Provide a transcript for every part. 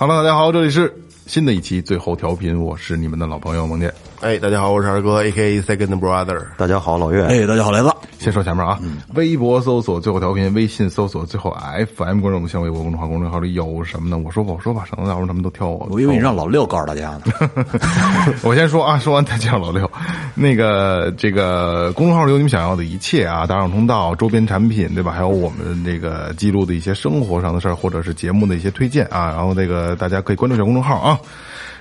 Hello，大家好，这里是新的一期最后调频，我是你们的老朋友蒙健。哎，大家好，我是二哥，A.K.A. Second Brother。大家好，老岳。哎，大家好，来子。先说前面啊，微博搜索最后调频，微信搜索最后 FM 关注我们新浪微博公众号，公众号里有什么呢？我说吧，我说吧，省得到时候他们都挑我。我以为你让老六告诉大家呢。我先说啊，说完再介绍老六。那个这个公众号里有你们想要的一切啊，打赏通道、周边产品，对吧？还有我们这个记录的一些生活上的事儿，或者是节目的一些推荐啊。然后这个大家可以关注一下公众号啊。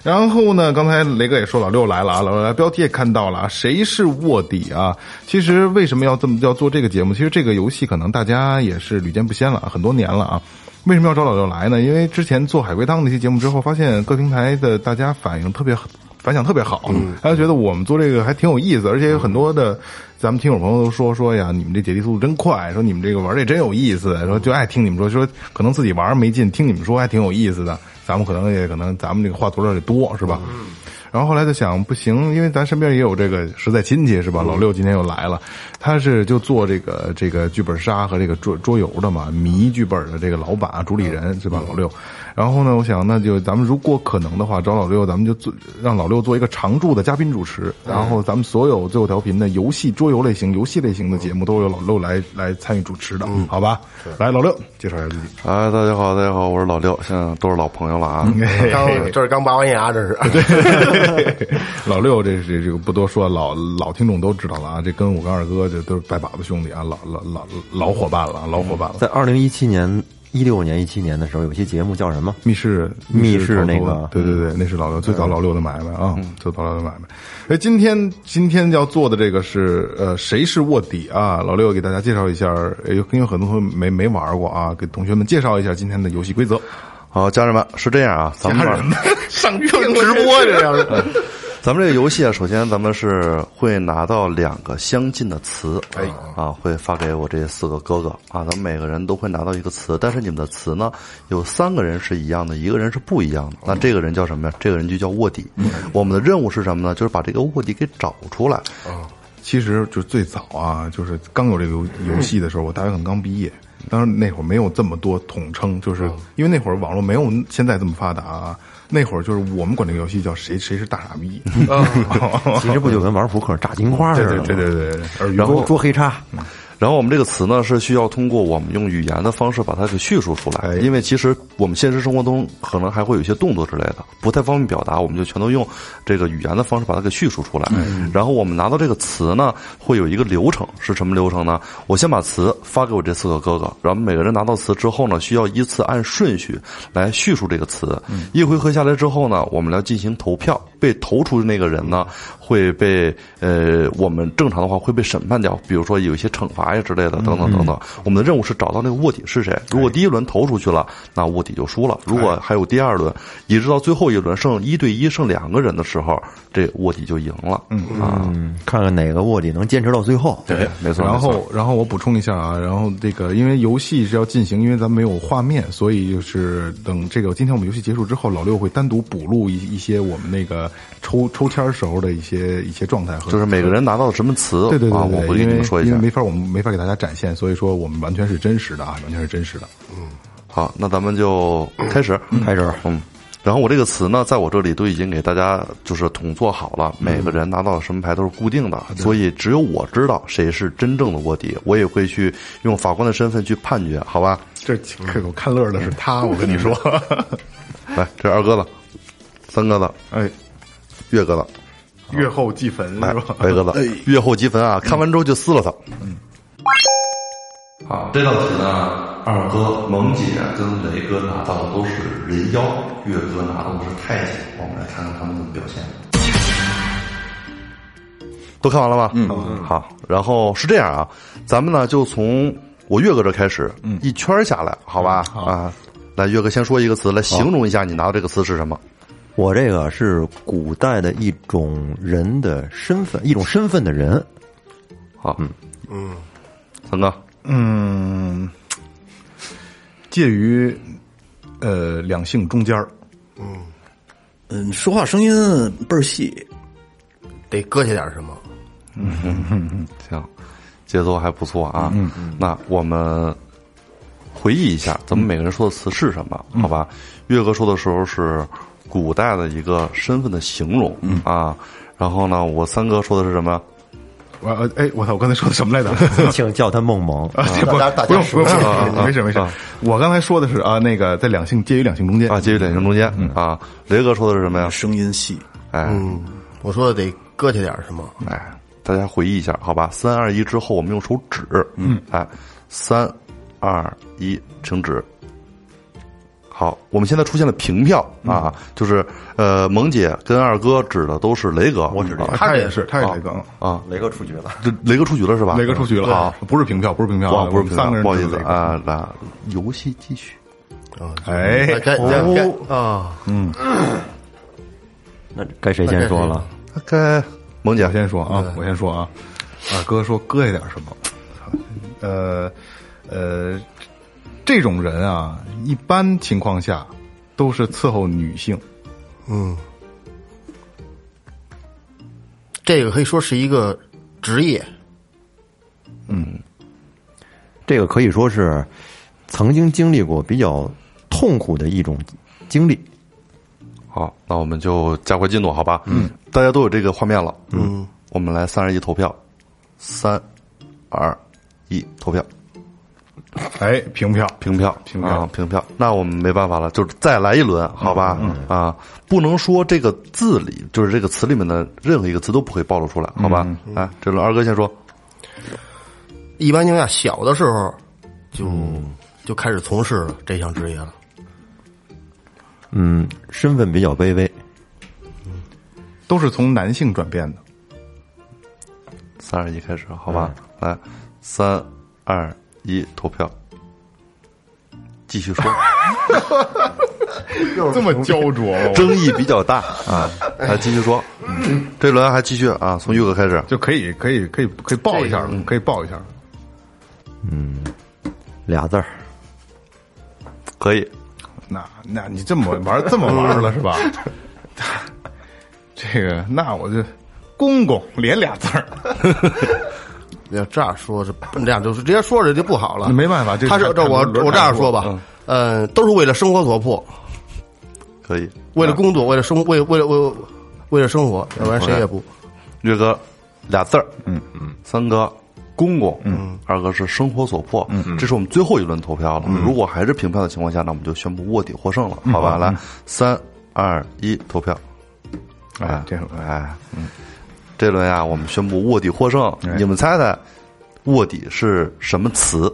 然后呢，刚才雷哥也说老六来了啊，老六来标题也看到了啊，谁是卧底啊？其实为什么要这么要做这个节目？其实这个游戏可能大家也是屡见不鲜了，很多年了啊。为什么要找老六来呢？因为之前做海龟汤那期节目之后，发现各平台的大家反应特别反响特别好，大家觉得我们做这个还挺有意思，而且有很多的咱们听友朋友都说说呀，你们这解题速度真快，说你们这个玩这真有意思，说就爱听你们说，说可能自己玩没劲，听你们说还挺有意思的。咱们可能也可能咱们这个话多少也多是吧？嗯然后后来就想不行，因为咱身边也有这个实在亲戚是吧？老六今天又来了，他是就做这个这个剧本杀和这个桌桌游的嘛，迷剧本的这个老板啊主理人是吧？老六。然后呢，我想那就咱们如果可能的话，找老六，咱们就做让老六做一个常驻的嘉宾主持。然后咱们所有最后调频的游戏桌游类型、游戏类型的节目，都由老六来来参与主持的，好吧？来，老六介绍一下自己。啊，大家好，大家好，我是老六，现在都是老朋友了啊。刚这是刚拔完牙，这是。老六，这是这个不多说，老老听众都知道了啊。这跟我跟二哥这都是拜把子兄弟啊，老老老老伙伴了，老伙伴了。在二零一七年、一六年、一七年的时候，有些节目叫什么？密室，密室那个对对对，那是老六最早老六的买卖啊，最早老六的买卖。哎，今天今天要做的这个是呃，谁是卧底啊？老六给大家介绍一下，呃有因为很多同学没没玩过啊，给同学们介绍一下今天的游戏规则。好，家人们是这样啊，咱们玩上上直播这样的，咱们这个游戏啊，首先咱们是会拿到两个相近的词，哎啊，会发给我这四个哥哥啊，咱们每个人都会拿到一个词，但是你们的词呢，有三个人是一样的，一个人是不一样的。那这个人叫什么呀？这个人就叫卧底。我们的任务是什么呢？就是把这个卧底给找出来。其实就最早啊，就是刚有这个游游戏的时候，我大学可能刚毕业，当然那会儿没有这么多统称，就是因为那会儿网络没有现在这么发达啊。那会儿就是我们管这个游戏叫谁谁是大傻逼，其实不就跟玩扑克炸金花似的？对对对对对，然后后捉黑叉，然后我们这个词呢是需要通过我们用语言的方式把它给叙述出来，因为其实我们现实生活中可能还会有一些动作之类的，不太方便表达，我们就全都用这个语言的方式把它给叙述出来。然后我们拿到这个词呢，会有一个流程，是什么流程呢？我先把词发给我这四个哥哥，然后每个人拿到词之后呢，需要依次按顺序来叙述这个词。一回合下来之后呢，我们来进行投票，被投出的那个人呢，会被呃，我们正常的话会被审判掉，比如说有一些惩罚呀之类的，等等等等。我们的任务是找到那个卧底是谁。如果第一轮投出去了，那卧底就输了；如果还有第二轮，一直到最后一轮剩一对一剩两个人的时候，这卧底就赢了。嗯看看哪个卧底能坚持到最后。对，没错。然后，然后我补充一下啊，然后这个因为游戏是要进行，因为咱们没有画面，所以就是等这个今天我们游戏结束之后，老六会单独补录一一些我们那个抽抽签时候的一些一些状态和就是每个人拿到什么词，对对对我会给因为你们说一下因为。没法我们没法给大家展现，所以说我们完全是真实的啊，完全是真实的。嗯好，那咱们就开始，开始，嗯。然后我这个词呢，在我这里都已经给大家就是统做好了，每个人拿到什么牌都是固定的，所以只有我知道谁是真正的卧底，我也会去用法官的身份去判决，好吧？这看乐的是他，我跟你说，来，这是二哥子，三哥子，哎，岳哥子，月后祭坟来是吧？，白哥的，月后积分啊！看完之后就撕了它。好，这道题呢，二哥萌姐跟雷哥拿到的都是人妖，月哥拿到的是太监。我们来看看他们怎么表现。都看完了吗？嗯，好。然后是这样啊，咱们呢就从我岳哥这开始，一圈下来，好吧？啊，来，岳哥先说一个词来形容一下你拿到这个词是什么？我这个是古代的一种人的身份，一种身份的人。好，嗯嗯，三哥，嗯，介于呃两性中间儿嗯，说话声音倍儿细，得搁下点什么？行，节奏还不错啊。嗯嗯，那我们回忆一下，咱们每个人说的词是什么？好吧，岳哥说的时候是古代的一个身份的形容啊。然后呢，我三哥说的是什么？我呃哎，我操！我刚才说的什么来着？请叫他梦萌。啊，这不大家不用不用，没事没事。我刚才说的是啊，那个在两性介于两性中间啊，介于两性中间啊。雷哥说的是什么呀？声音细，哎嗯，我说的得搁下点什么？哎，大家回忆一下，好吧？三二一之后，我们用手指，嗯，哎，三二一，停止。好，我们现在出现了平票啊，就是呃，萌姐跟二哥指的都是雷哥，我指啊。他也是，他也是雷哥，啊，雷哥出局了，这雷哥出局了是吧？雷哥出局了啊，不是平票，不是平票啊，不是平票三个人不好意思啊，那游戏继续啊。哎，该啊，那该谁先说了？该萌姐。先说啊，我先说啊，二哥说搁一点什么，呃呃，这种人啊，一般情况下都是伺候女性，嗯，这个可以说是一个职业，嗯。这个可以说是曾经经历过比较痛苦的一种经历。好，那我们就加快进度，好吧？嗯，大家都有这个画面了。嗯，我们来三二一投票，三二一投票，哎，平票，平票，平票啊，平票。那我们没办法了，就是再来一轮，好吧？啊，不能说这个字里，就是这个词里面的任何一个词都不会暴露出来，好吧？来，这轮二哥先说。一般情况下，小的时候就就开始从事这项职业了。嗯，身份比较卑微。都是从男性转变的。三二一开始，好吧？来，三二一投票，继续说。这么焦灼吗？争议比较大啊，来继续说。这轮还继续啊，从玉哥开始。就可以可以可以可以报一下了，可以报一下嗯。俩字儿，可以，那那你这么玩这么玩了是吧？这个那我就公公连俩字儿，要这样说，这这样就是直接说这就不好了。没办法这是他是这我我这样说吧嗯，呃，都是为了生活所迫，可以。为了工作，为了生，为为了为了为了生活，要不然谁也不。岳哥俩字儿，嗯嗯，三哥公公，嗯，二哥是生活所迫，嗯，这是我们最后一轮投票了。如果还是平票的情况下，那我们就宣布卧底获胜了，好吧？来，三二一，投票。哎，这种哎，嗯，这轮呀，我们宣布卧底获胜。你们猜猜，卧底是什么词？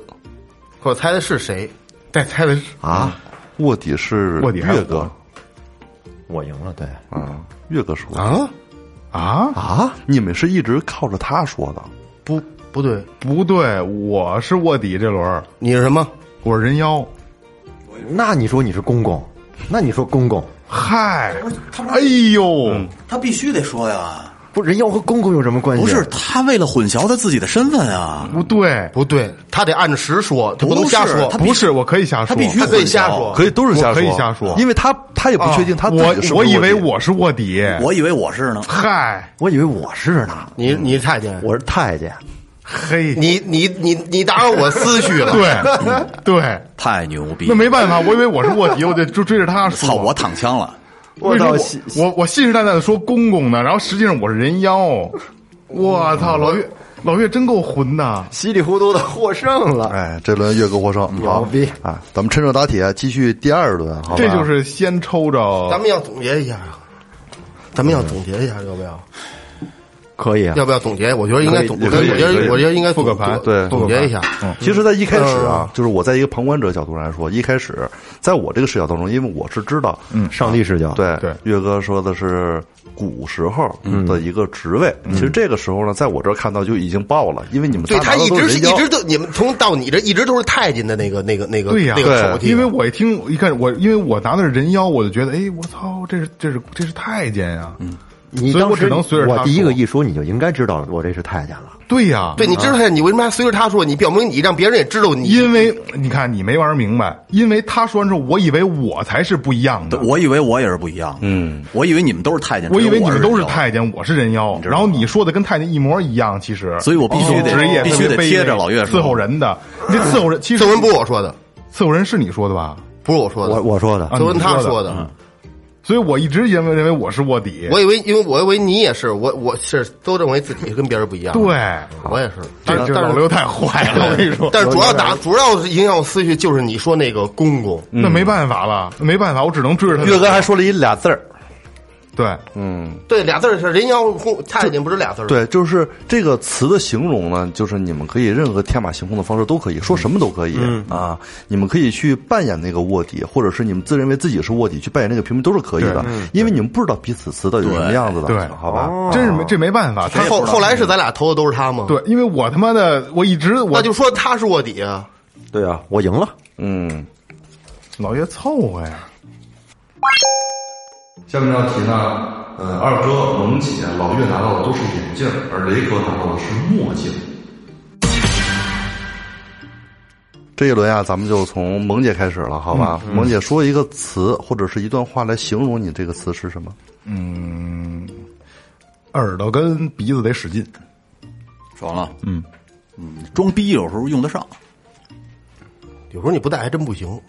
我猜的是谁？再猜的是啊，卧底是卧底岳哥我我赢了，对，啊，岳哥说的啊？啊啊，你们是一直靠着他说的。不不对，不对，我是卧底这轮，你是什么？我是人妖。那你说你是公公，那你说公公嗨，哎呦，他必须得说呀。不人妖和公公有什么关系？不是他为了混淆他自己的身份啊，不对，不对，他得按着实说，他不能瞎说。他不是，我可以瞎说，他必须他可以瞎说可以都是瞎说，可以瞎说因为他他也不确定他我我以为我是卧底，我以为我是呢。嗨我以为我是呢，你你太监，我是太监。嘿，你你你你打扰我思绪了。对对，太牛逼！那没办法，我以为我是卧底，我得就追着他说。操，我躺枪了。我操我我我信誓旦旦的说公公呢？然后实际上我是人妖。我操，老岳老岳真够混的。稀里糊涂的获胜了，哎，这轮岳哥获胜，好牛逼啊！咱们趁热打铁，继续第二轮，好吧？这就是先抽着咱们要总结一下啊，咱们要总结一下，要不要？可以啊，要不要总结？我觉得应该总，我可以觉得我觉得应该总复个盘对总结一下。嗯。其实，在一开始啊，就是我在一个旁观者角度来说，一开始在我这个视角当中，因为我是知道，嗯。上帝视角，对。对。岳哥说的是古时候的一个职位，其实这个时候呢，在我这儿看到就已经爆了，因为你们对他一直是一直都你们从到你这一直都是太监的那个那个那个对呀那个口气，因为我一听一看我，因为我拿的是人妖，我就觉得，哎，我操，这是这是这是太监呀！嗯，你当时只能随着他我第一个一说，你就应该知道我这是太监了。对呀，对，你知道太监，你为什么还随着他说？你表明你让别人也知道你，因为你看你没玩明白，因为他说完之后，我以为我才是不一样的，，我以为我也是不一样，嗯，我以为你们都是太监，我以为你们都是太监，我是人妖，然后你说的跟太监一模一样，其实，所以我必须得职业必须得贴着老岳说伺候人的，这伺候人其实 不是我说的，伺候人是你说的吧？不是我说的，我我说的啊，测文他说说的。所以我一直认为认为我是卧底，我以为，因为我以为你也是，我我是都认为自己跟别人不一样。对，我也是。这但是但是这老刘太坏了，我跟你说，但是主要打主要是影响我思绪就是你说那个公公，那没办法了，没办法，我只能追着他。岳哥还说了一俩字儿，对，嗯，对，俩字儿是人妖公太监，不是俩字儿。，对，就是这个词的形容呢，就是你们可以任何天马行空的方式都可以说什么都可以、啊，你们可以去扮演那个卧底，或者是你们自认为自己是卧底去扮演那个平民都是可以的，因为你们不知道彼此词到底是什么样子的，对好吧？真是没这没办法，他后后来是咱俩投的都是他吗？，对，因为我他妈的我一直我那就说他是卧底啊。对啊，我赢了。嗯，老爷凑合呀。下面这道题呢，呃，二哥、萌姐、老岳拿到的都是眼镜，而雷哥拿到的是墨镜。这一轮啊，咱们就从萌姐开始了，好吧？萌姐说一个词或者是一段话来形容你这个词是什么？嗯耳朵跟鼻子得使劲，说完了，嗯嗯，装逼有时候用得上，有时候你不戴还真不行。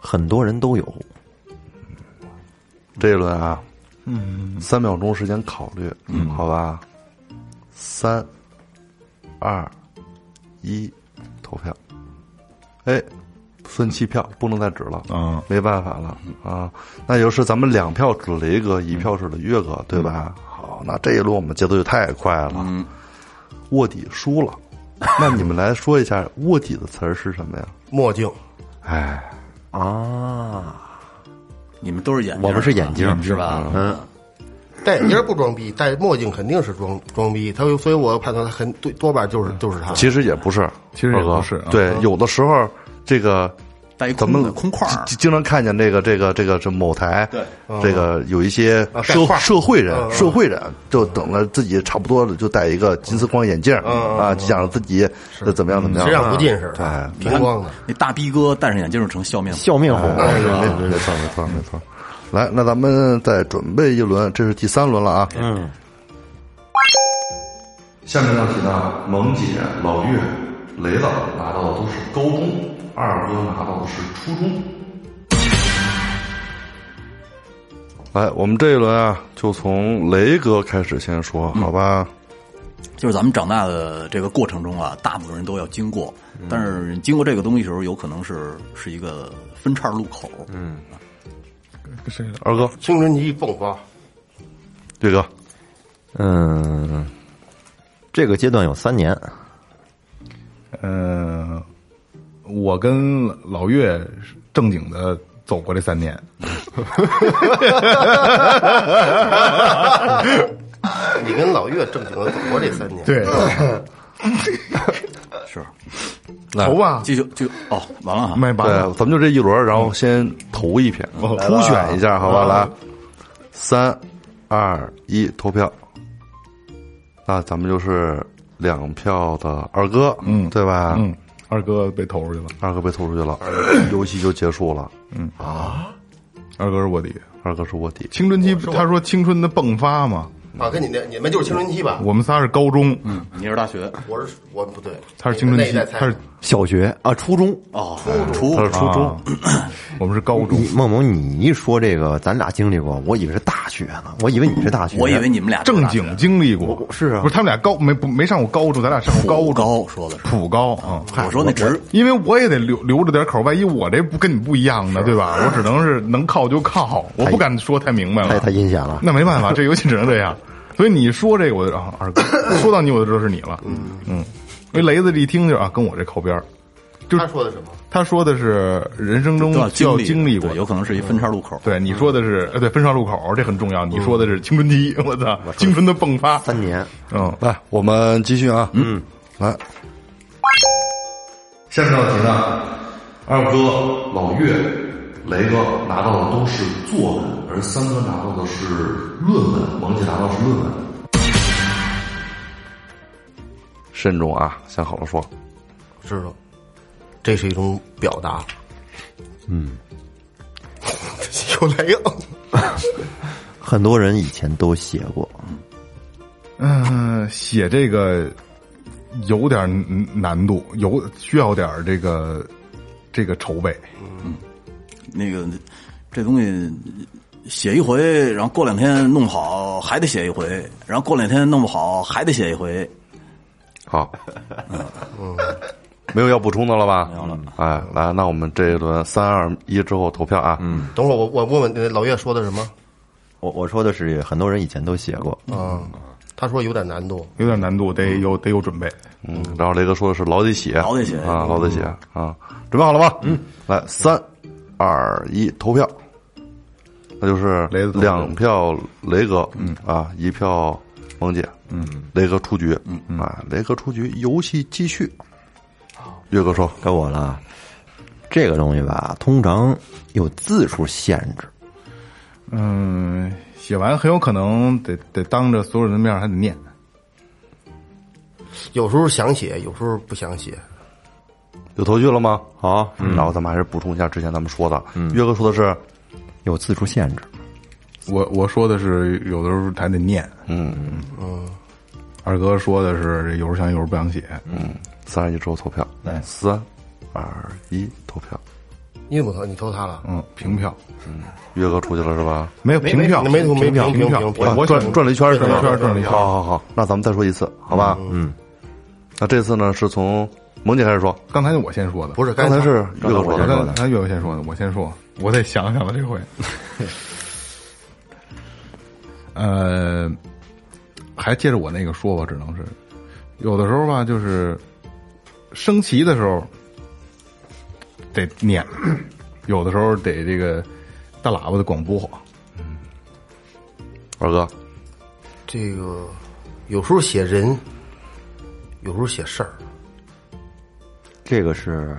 很多人都有，这一轮啊，嗯，三秒钟时间考虑，嗯，好吧，三、二、一，投票。哎，分七票，不能再指了，嗯没办法了啊。那就是咱们两票指雷哥，一票指了岳哥，对吧？好，那这一轮我们节奏就太快了，嗯，卧底输了。那你们来说一下卧底的词儿是什么呀？墨镜，哎，啊，你们都是眼镜，我们是眼镜是吧？嗯，戴眼镜不装逼，戴墨镜肯定是装装逼。他所以我判断他很多，多半就是就是他。其实也不是，其实也不是啊对，有的时候这个带一空咱们的空块儿经经常看见这个这个这个这某台，对，这个有一些啊社社会人，社会人就等了自己差不多了，就戴一个金丝框眼镜啊，就想着自己怎么样怎么样，实际上不近视，哎，平光的。那大逼哥戴上眼镜就成笑面，笑面虎，哎没没错没错没错。来，那咱们再准备一轮，这是第三轮了啊。嗯，下面这道题呢，萌姐、老岳、雷子拿到的都是高中，二哥拿到的是初中。来，我们这一轮啊，就从雷哥开始先说，好吧？就是咱们长大的这个过程中啊，大部分人都要经过，但是经过这个东西的时候，有可能是是一个分叉路口。嗯，谁？二哥、青春期迸发，对哥，嗯，这个阶段有三年，嗯，我跟老岳正经的走过这三年，你跟老岳正经的走过这三年。对，是，来投吧，这就就哦，完了哈，对没完了，，咱们就这一轮，然后先投一篇，初选一下，好吧？来，三、二、一，投票。那咱们就是两票的二哥，嗯。对吧？嗯，二哥被投出去了，二哥被投出去了，游戏就结束了。嗯啊二哥是卧底。二哥是卧底，青春期，他说青春的迸发嘛，啊，跟你那你们就是青春期吧？我们仨是高中，嗯，你是大学我是我不对，他是青春期他是小学啊，初中。哦，初他是初中啊，我们是高中你。梦萌，你一说这个，咱俩经历过，我以为是大学呢，我以为你是大学，我以为你们俩正经经历过，是啊不是他们俩高没不没上过高中，咱俩上过高中，普高说的是，普高啊。我说那直因为我也得留留着点口，万一我这不跟你不一样呢，对吧？我只能是能靠就靠，我不敢说太明白了太太。阴险了。那没办法，这游戏只能这样。所以你说这个，我就啊，二哥 说到你，我就知道是你了。嗯嗯，因为雷子一听就啊，跟我这靠边儿。就他说的什么？他说的是人生中都要就经经历过，有可能是一分叉路口。对，你说的是呃，对，分叉路口这很重要。你说的是青春期，我操，青春的迸发。三年，嗯，来，我们继续啊。嗯，来，下面要题呢，二哥、老岳、雷哥拿到的都是作文，而三哥拿到的是论文，王姐拿到的是论文。慎重啊，想好了说。知道，这是一种表达。嗯，有雷了。很多人以前都写过，嗯，写这个有点难度，有需要点这个这个筹备。嗯那个这东西写一回，然后过两天弄不好还得写一回，然后过两天弄不好还得写一回。好，嗯，没有要补充的了吧？没有了。哎，来，那我们这一轮三二一之后投票啊。嗯，等会儿我我问问老岳说的什么？我我说的是很多人以前都写过，嗯，他说有点难度。有点难度，得有得有准备。嗯，然后雷哥说的是老得写，老得写啊，老得写啊，准备好了吗？嗯，来，三二一，投票。那就是雷两票雷哥，嗯啊，一票萌姐，嗯，雷哥出局，嗯啊，雷哥出局，游戏继续。岳哥说，该我了。这个东西吧，通常有字数限制，嗯，写完很有可能得得当着所有人的面还得念。有时候想写，有时候不想写。有头绪了吗？好，然后咱们还是补充一下之前咱们说的，岳哥说的是，有字数限制。我我说的是有的时候还得念，嗯嗯二哥说的是有时候想有时候不想写。嗯，三二一之后投票，来，三二一，投票。你怎么投？你投他了？嗯，平票嗯岳哥出去了是吧？没有平票，没投没票平票。我我转转了一圈是吧？转了一圈转了一圈好好好，那咱们再说一次，好吧？嗯。那这次呢，是从萌姐开始说，刚才我先说的，不是，刚才是岳哥说的。刚才岳哥先说的，我先说，我得想想了这回。呃，还接着我那个说吧，只能是有的时候吧，就是升旗的时候得念，有的时候得这个大喇叭的广播。二哥，这个有时候写人，有时候写事儿。这个是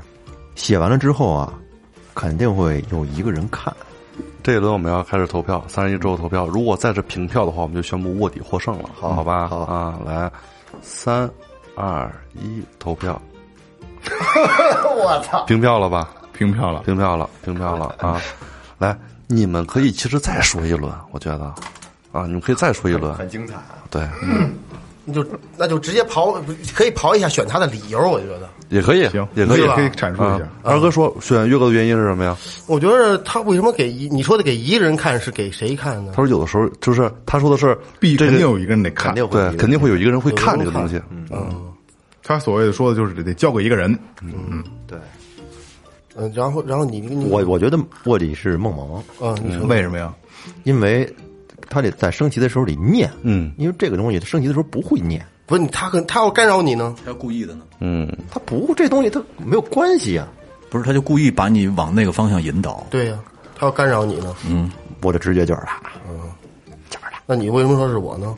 写完了之后啊，肯定会有一个人看。这一轮我们要开始投票，三十一之后投票。如果再是平票的话，我们就宣布卧底获胜了，好好吧？好啊，来，三二一，投票。我操！平票了吧？平票了，平票了，平票了啊！来，你们可以其实再说一轮，我觉得啊，你们可以再说一轮，很精彩啊！对，你就那就直接刨，可以刨一下选他的理由。我觉得，也可以，行，也可以可以阐述一啊下。。二哥说选岳哥的原因是什么呀？我觉得他为什么给一你说的给一个人看是给谁看呢他？说有的时候就是他说的是这个必肯定有一个人得看肯，定会对，肯定会有一个人会看这个东西。嗯他所谓的说的就是得交给一个人。嗯对，嗯，然后然后你你我我觉得卧底是梦萌，嗯，你说为什么呀？因为他得在升旗的时候得念，嗯因为这个东西他升旗的时候不会念，不是他跟他要干扰你呢？他要故意的呢？嗯，他不这东西他没有关系啊。不是，他就故意把你往那个方向引导。对呀、他要干扰你呢。嗯我的直觉就是他，那你为什么说是我呢？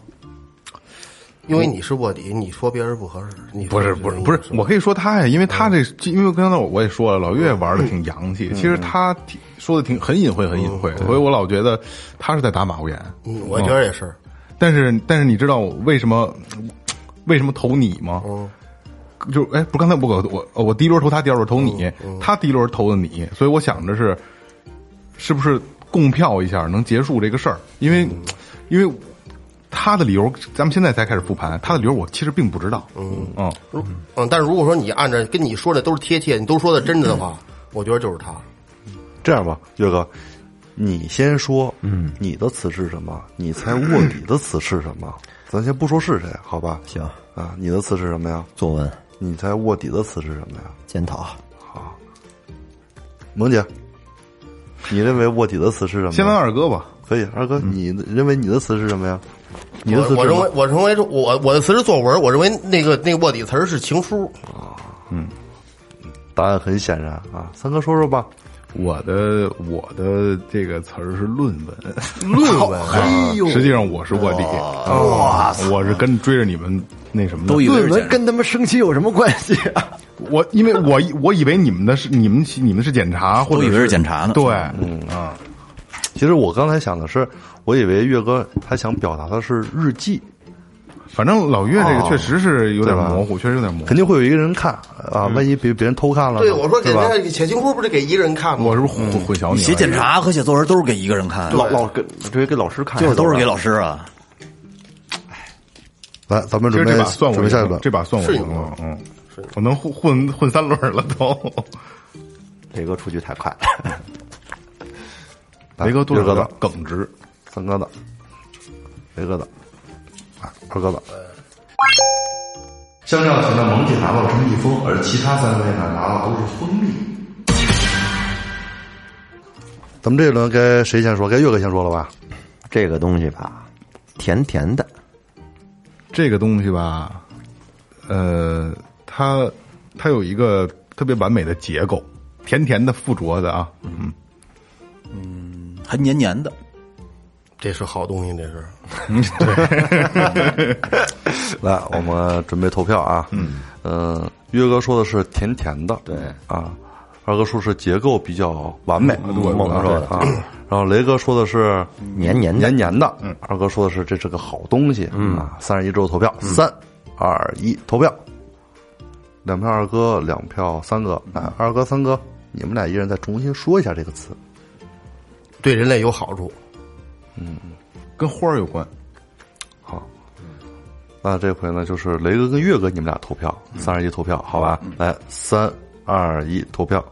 因为你是卧底，你说别人不合适。你不是不是不是，我可以说他呀，因为他这，因为刚才我也说了，老岳玩的挺洋气，其实他挺说的挺很隐晦，很隐晦，所以我老觉得他是在打马虎眼。嗯，我觉得也是。但是但是你知道我为什么为什么投你吗？嗯，就哎，不是刚才我我我第一轮投他，第二轮投你，他第一轮投的你，所以我想着是是不是共票一下能结束这个事儿？因为因为他的理由，咱们现在才开始复盘，他的理由我其实并不知道。嗯嗯，嗯，但是如果说你按照跟你说的都是贴切，你都说的真的的话，我觉得就是他。这样吧，岳哥，你先说，嗯，你的词是什么？你猜卧底的词是什么？咱先不说是谁，好吧？行，啊，你的词是什么呀？作文你猜卧底的词是什么呀？检讨，好萌姐，你认为卧底的词是什么呀？先问二哥吧。可以，二哥，你认为你的词是什么呀？你的词我我认为我认为我我的词是作文，我认为那个那个卧底词儿是情书啊。嗯。答案很显然啊，三哥说说吧。我的我的这个词儿是论文，论文，哎呦，实际上我是卧底，哇，我是跟追着你们那什么的，都以为论文跟他们升旗有什么关系啊？我因为我我以为你们的是你们你们是检查，或者都以为是检查呢对，嗯啊，其实我刚才想的是，我以为岳哥他想表达的是日记，反正老岳这个确实是有点模糊，确实有点模糊肯。定会有一个人看啊，万一别别人偷看了，对我说给是吧？人家写情书不是给一个人看吗？我是不是混混淆你了？写检查和写作文都是给一个人看，老老给这给老师看，就是都是给老师啊。来，咱们准备这把算我准备下一轮，这把算我赢了，嗯，我能混混混三轮了都。雷哥出去太快了。雷哥多少 耿直，三哥子，雷哥子，啊，二哥的。像这样型的萌姐拿到的是蜜蜂，而其他三位呢拿到都是蜂蜜。咱们这一轮该谁先说？该岳哥先说了吧？这个东西吧，甜甜的，这个东西吧，呃，它它有一个特别完美的结构，甜甜的、附着的啊，嗯，还黏黏的，这是好东西，这是。来，我们准备投票啊。嗯，呃，约哥说的是甜甜的，对啊。二哥说是结构比较完美，我猛说的啊。然后雷哥说的是黏黏的黏黏的，嗯。二哥说的是这是个好东西，嗯啊。三十一之后投票，三二一投票，两票二哥，两票三哥。啊，二哥三哥，你们俩一人再重新说一下这个词。对人类有好处。跟花儿有关。好，那这回呢，就是雷哥跟月哥你们俩投票，三二一投票，好吧？来，三二一投票，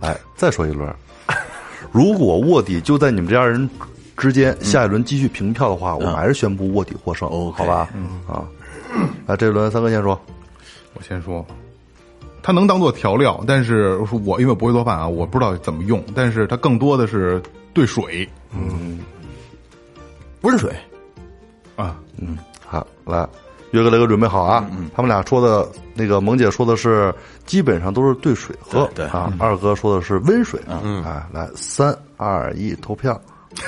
来再说一轮。如果卧底就在你们这二人之间，下一轮继续平票的话，我们还是宣布卧底获胜好吧？啊，来这轮三哥先说，我先说，它能当做调料，但是我因为我不会做饭啊，我不知道怎么用，但是它更多的是兑水温水，啊，嗯好，来。岳哥、雷哥准备好啊！他们俩说的那个萌姐说的是基本上都是兑水喝，对对啊。二哥说的是温水，嗯，哎，来三二一投票，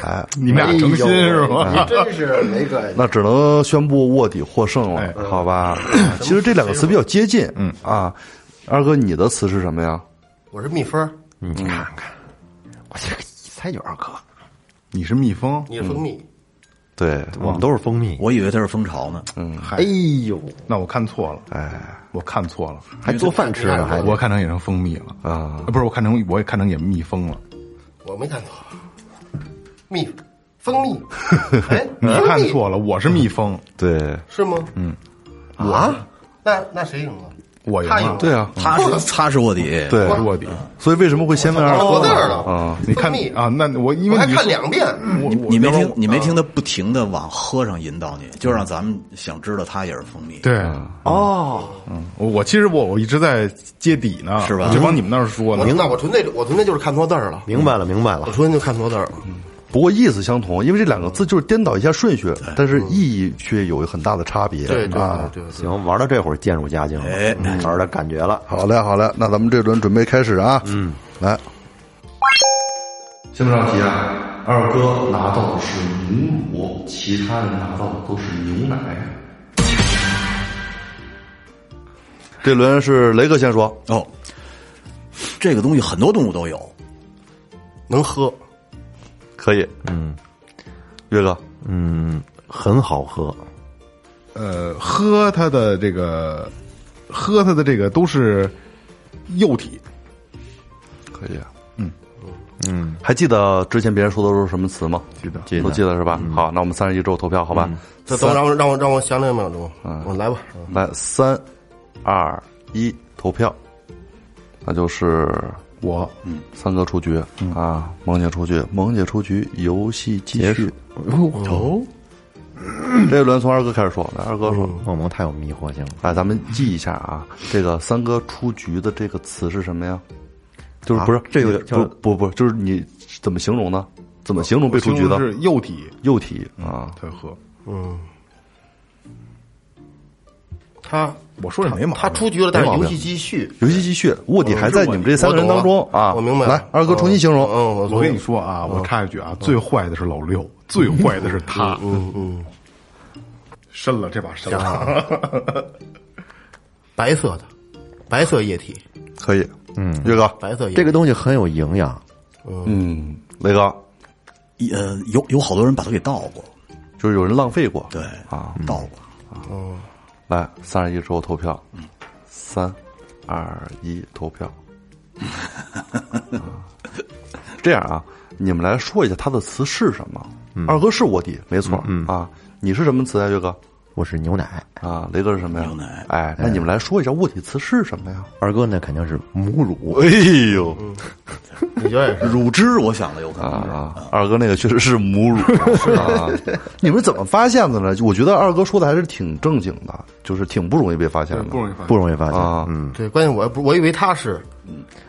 哎，你们俩诚心是吗？真是雷哥。那只能宣布卧底获胜了，哎好吧？其实这两个词比较接近，嗯啊。二哥，你的词是什么呀？我是蜜蜂，你看看，我这个一猜就二哥，你是蜜蜂，你是蜂蜜。对，我们都是蜂蜜。我以为它是蜂巢呢。嗯。哎呦，那我看错了，哎。我看错了，还做饭吃呢，还我看成也成蜂蜜了。啊。不是我看成我也看成也蜜蜂了，我没看错，蜜蜂蜜，哎，你看错了，我是蜜蜂，对。是吗？嗯，我，那那谁赢了？我赢了他赢了，对啊，他是他是卧底，对我是卧底。所以为什么会先问二？哥错字呢？了。啊，你看蜂蜜啊，那我因我还为你看两遍，你没听你没听他不停的往喝上引导你，就让咱们想知道他也是蜂蜜。对，哦，我我其实我我一直在揭底呢，是吧？就往你们那儿说呢。那我纯粹我纯粹就是看错字儿了，明白了，明白了。我。纯粹就看错字儿了。不过意思相同，因为这两个字就是颠倒一下顺序，但是意义却有很大的差别。对对啊，对对，行，玩到这会儿渐入佳境了，玩的感觉了。好嘞，好嘞，那咱们这轮准备开始啊。嗯，来，先不上题啊。二哥拿到的是母乳，其他人拿到的都是牛奶。这轮是雷哥先说，哦，这个东西很多动物都有，能喝，可以。嗯，岳哥，嗯，很好喝，呃，喝它的这个，喝它的这个都是幼体，可以啊。嗯嗯，还记得之前别人说的都是什么词吗？记得，记得都记得是吧？好，那我们三十一之后投票，好吧？这等让我让我让我想两秒钟，我来吧。来，三、二、一，投票。那就是我嗯，三哥出局、啊，萌姐出局，萌姐出局，游戏继续。哦，这一轮从二哥开始说，来，二哥说，梦萌太有迷惑性了。来，咱们记一下啊，这个三哥出局的这个词是什么呀？就是不是、这有点不不不，就是你怎么形容呢？怎么形容被出局的？是幼体，幼体啊，它喝，他我说这没毛病。他出局了，但是游戏继续。游戏继续，卧底还在你们这三个人当中啊！我明白了来，二哥重新形容。嗯，我我跟你说啊，我插一句啊，最坏的是老六，最坏的是他。嗯嗯，深了，这把深了。白色的，白色液体，可以，嗯，岳哥，白色液体。这个东西很有营养，嗯，雷哥，一呃，有有好多人把它给倒过，就是有人浪费过。对啊，倒过。来，三十一之后投票。三二一，投票。啊这样啊，你们来说一下他的词是什么？二哥是卧底，没错。嗯啊，你是什么词啊，岳哥？我是牛奶，啊，雷哥是什么呀？牛奶哎，那你们来说一下卧体词是什么呀？二哥那肯定是母乳，哎呦，你觉得也是？乳汁，我想的有可能是啊，二哥那个确实是母乳 啊。你们怎么发现的呢？我觉得二哥说的还是挺正经的，就是挺不容易被发现的，不容易发现。不容易发现。啊嗯，对，关键我不，我以为他是，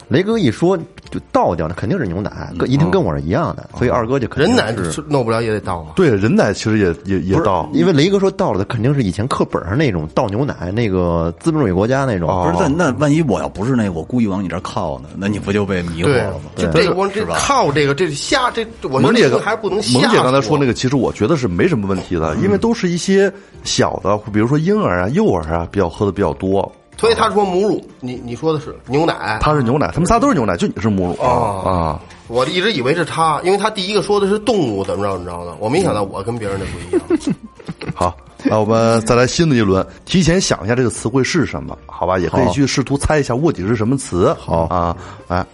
雷哥一说就倒掉，那肯定是牛奶，跟一听跟我是一样的，所以二哥就肯定人奶是是弄不了也得倒啊。对，人奶其实也也也倒，因为雷哥说倒了的肯定是以前课本上那种倒牛奶，那个资本主义国家那种。哦不是，那那万一我要不是那个，我故意往你这儿靠呢，那你不就被迷惑对了吗？，就这个我这靠这个这瞎这，我觉得萌姐这个还不能瞎萌姐刚才说那，个，其实我觉得是没什么问题的，因为都是一些小的，比如说婴儿啊、幼儿啊，比较喝的比较多。所以他说母乳，你你说的是牛奶，他是牛奶，他们仨都是牛奶，就你是母乳啊啊。我一直以为是他，因为他第一个说的是动物怎么着怎么着的，我没想到我跟别人的不一样。好，那我们再来新的一轮，提前想一下这个词汇是什么，好吧？也可以去试图猜一下卧底是什么词。好啊，来，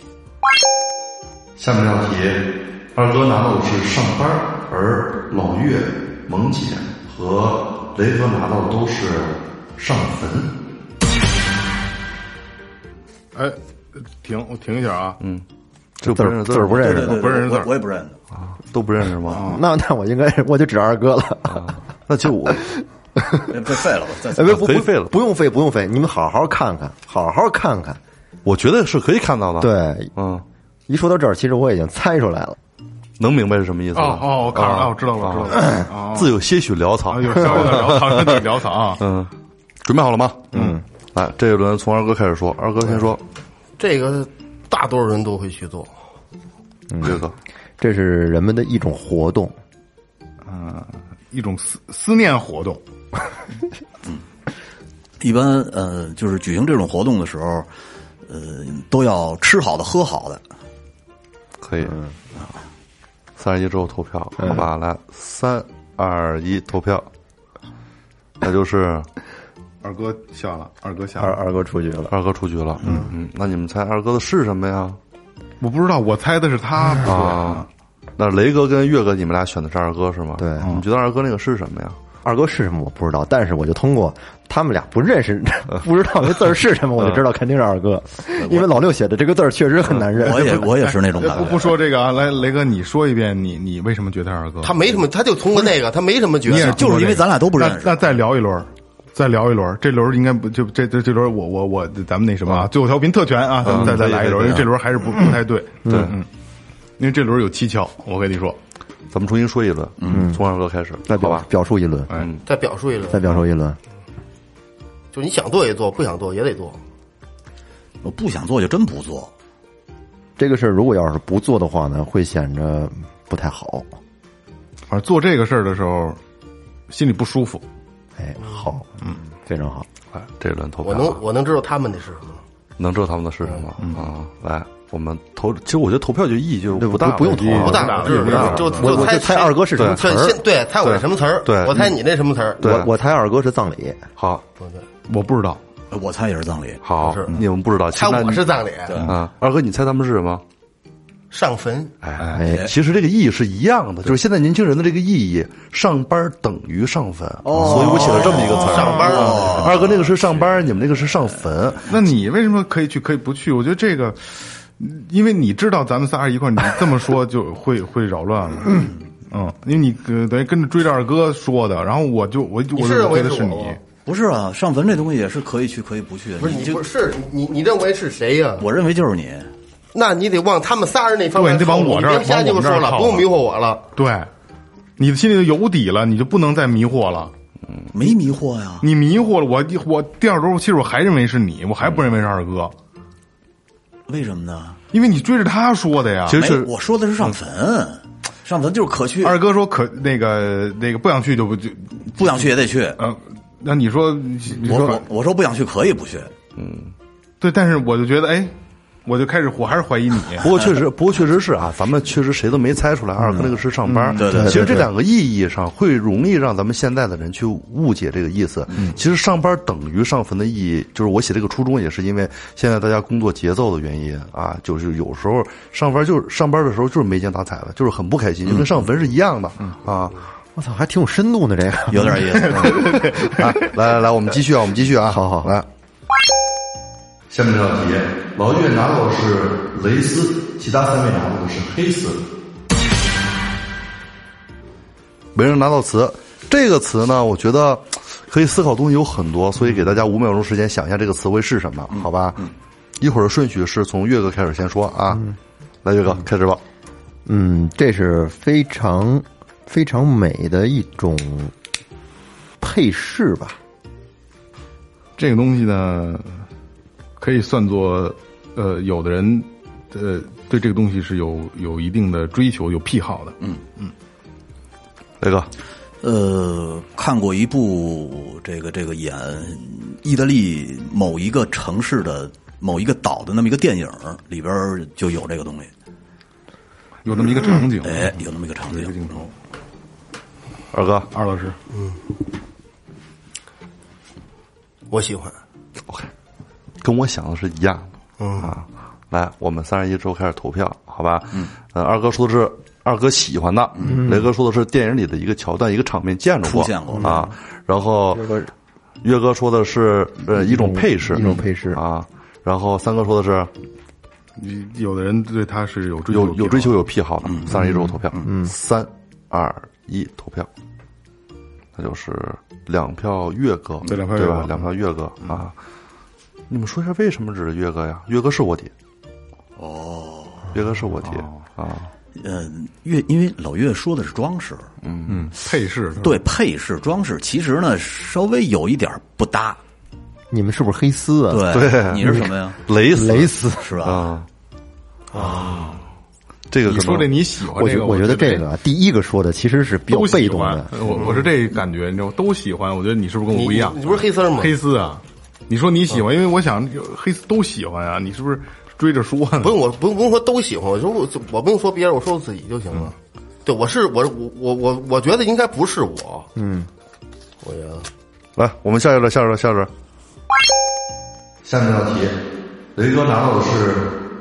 下面这道题，二哥拿到的是上班，而老岳、萌姐和雷哥拿到的都是上坟。哎，停，我停一下啊。嗯，这字儿字儿不认识不认识字儿我我也不认识啊。都不认识吗？那那我应该我就指二哥了。那就我 别废了吧？再哎，不不废了不用废，不用废，你们好好看看，好好看看。我觉得是可以看到的。，对，嗯，一说到这儿，其实我已经猜出来了。能明白是什么意思吗？哦哦，我看了，我知道了，我知道了。哦，自有些许潦草啊，。有稍微的潦草，有点潦草啊。嗯，准备好了吗？嗯，来，这一轮从二哥开始说，二哥先说，这个大多数人都会去做，这个这是人们的一种活动，一种思思念活动，嗯一般呃，就是举行这种活动的时候，呃，都要吃好的喝好的。可以。三十一之后投票，好吧？来，三二一，投票。那就是二哥下了，二哥下了。二二哥出局了。二哥出局了。嗯嗯，那你们猜二哥的是什么呀？我不知道，我猜的是他。啊，那雷哥跟岳哥，你们俩选的是二哥是吗？对你觉得二哥那个是什么呀？二哥是什么我不知道，但是我就通过他们俩不认识，不知道那字儿是什么，我就知道肯定是二哥，因为老六写的这个字儿确实很难认。我也我也是那种感觉。不 不说这个啊，来雷哥，你说一遍，你你为什么觉得二哥？他没什么，他就通过那个，他没什么觉得，就是因为咱俩都不认识那那再聊一轮，再聊一轮，这轮应该不就这这这轮我我我咱们那什么啊，最后调频特权啊，咱们再再来一轮，因为这轮还是不不太对，对嗯，因为这轮有蹊跷，我跟你说，咱们重新说一轮，嗯，从二哥开始，再表好吧？表述一轮，嗯，再表述一轮，再表述一轮。就你想做也做，不想做也得做。我不想做就真不做。这个事儿如果要是不做的话呢，会显着不太好。反正做这个事儿的时候，心里不舒服。哎，好，嗯，非常好。来，这一轮投票我啊，能我能知道他们的是什么。能知道他们的是什么啊？来，我们投，其实我觉得投票就意义就不大，不不用投啊不大，就是就我我猜就猜二哥是什么词儿对先对，猜我是什么词儿，对我猜你那什么词儿，对我我猜二哥是葬礼，好，我不知道，我猜也是葬礼。好，你们不知道，猜我是葬礼，啊，二哥，你猜他们是什么？上坟，哎，哎，其实这个意义是一样的，就是现在年轻人的这个意义，上班等于上坟，所以我写了这么一个词儿。上班啊二哥那个是上班，你们那个是上坟。那你为什么可以去可以不去？我觉得这个，因为你知道咱们仨一块儿，你这么说就会 会扰乱了。嗯，因为你呃等于跟着追着二哥说的，然后我就我我认为觉得是你不是啊，上坟这东西也是可以去可以不去的。不是你就你不是你你认为是谁呀？我认为就是你。那你得往他们仨人那方面对你得往我这儿你别瞎鸡巴说了，往我们这儿靠不用迷惑我了。对，你的心里头有底了，你就不能再迷惑了。没迷惑呀。你迷惑了我，我第二周其实我还认为是你，我还不认为是二哥，为什么呢？因为你追着他说的呀。其实我说的是上坟，上坟就是可去，二哥说可那个那个不想去就不就不想去也得去。呃，那你说你说我我我说不想去可以不去，嗯对，但是我就觉得哎，我就开始我还是怀疑你。不过确实，不过确实是啊，咱们确实谁都没猜出来，二哥那个是上班。对对对其实这两个意义上会容易让咱们现在的人去误解这个意思。其实上班等于上坟的意义，就是我写这个初衷也是因为现在大家工作节奏的原因啊，就是有时候上班就是上班的时候就是没精打采的，就是很不开心，就跟上坟是一样的啊。我操，还挺有深度呢，这个有点意思。啊，来来来，我们继续啊，我们继续啊，好好来。下面这道题，老岳拿到的是蕾丝，其他三位拿到的是黑丝。没人拿到词，这个词呢，我觉得可以思考东西有很多，所以给大家五秒钟时间想一下这个词汇是什么，好吧？一会儿的顺序是从岳哥开始先说啊，来岳哥开始吧。嗯，这是非常非常美的一种配饰吧？这个东西呢，可以算作，呃，有的人，呃，对这个东西是有有一定的追求、有癖好的。嗯嗯，雷哥，呃，看过一部这个这个演意大利某一个城市的某一个岛的那么一个电影，里边就有这个东西。有那么一个场景。哎，有那么一个场景一个。镜头。二哥，二老师，嗯我喜欢。跟我想的是一样的。嗯啊，来，我们三十一之后开始投票，好吧？嗯，呃，二哥说的是二哥喜欢的，雷哥说的是电影里的一个桥段、一个场面见着过出现过啊。然后岳哥说的是呃一种配饰，一种配饰啊。然后三哥说的是你有的人对他是有追求、有有追求、有癖好的。三十一之后投票，嗯，三二一投票，那就是两票月哥，对两票岳哥？对吧两票岳哥啊。你们说一下为什么指岳哥呀？岳哥是卧底。哦，岳哥是卧底啊。嗯，岳因为老岳说的是装饰，嗯嗯，配饰对配饰装饰，其实呢稍微有一点不搭。你们是不是黑丝啊？对，对你是什么呀？蕾丝蕾丝。是吧？啊这个你说这你喜欢这个，我觉我觉得这这个啊第一个说的其实是比较被动的。。我我是这感觉，你知道吗？都喜欢。我觉得你是不是跟我不一样？你你不是黑丝吗黑丝啊！你说你喜欢，因为我想黑丝都喜欢啊。你是不是追着说呢？不用我不用不用说都喜欢，我说我我不用说别人，我说我自己就行了。对，我是我我我我我觉得应该不是我。嗯，我呀，来，我们下一轮，下一轮，下一轮。下面这道题，雷哥拿到的是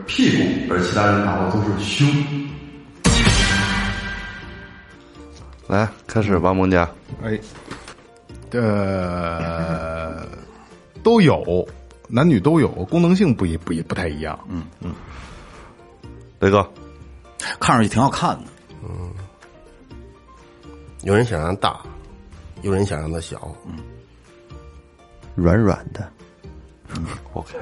屁股，而其他人拿到的都是胸。来，开始吧，萌姐。哎，呃，都有，男女都有，功能性不一不也不太一样。嗯嗯，雷哥，看上去挺好看的。嗯有人想让大，有人想让它小。嗯软软的，OK，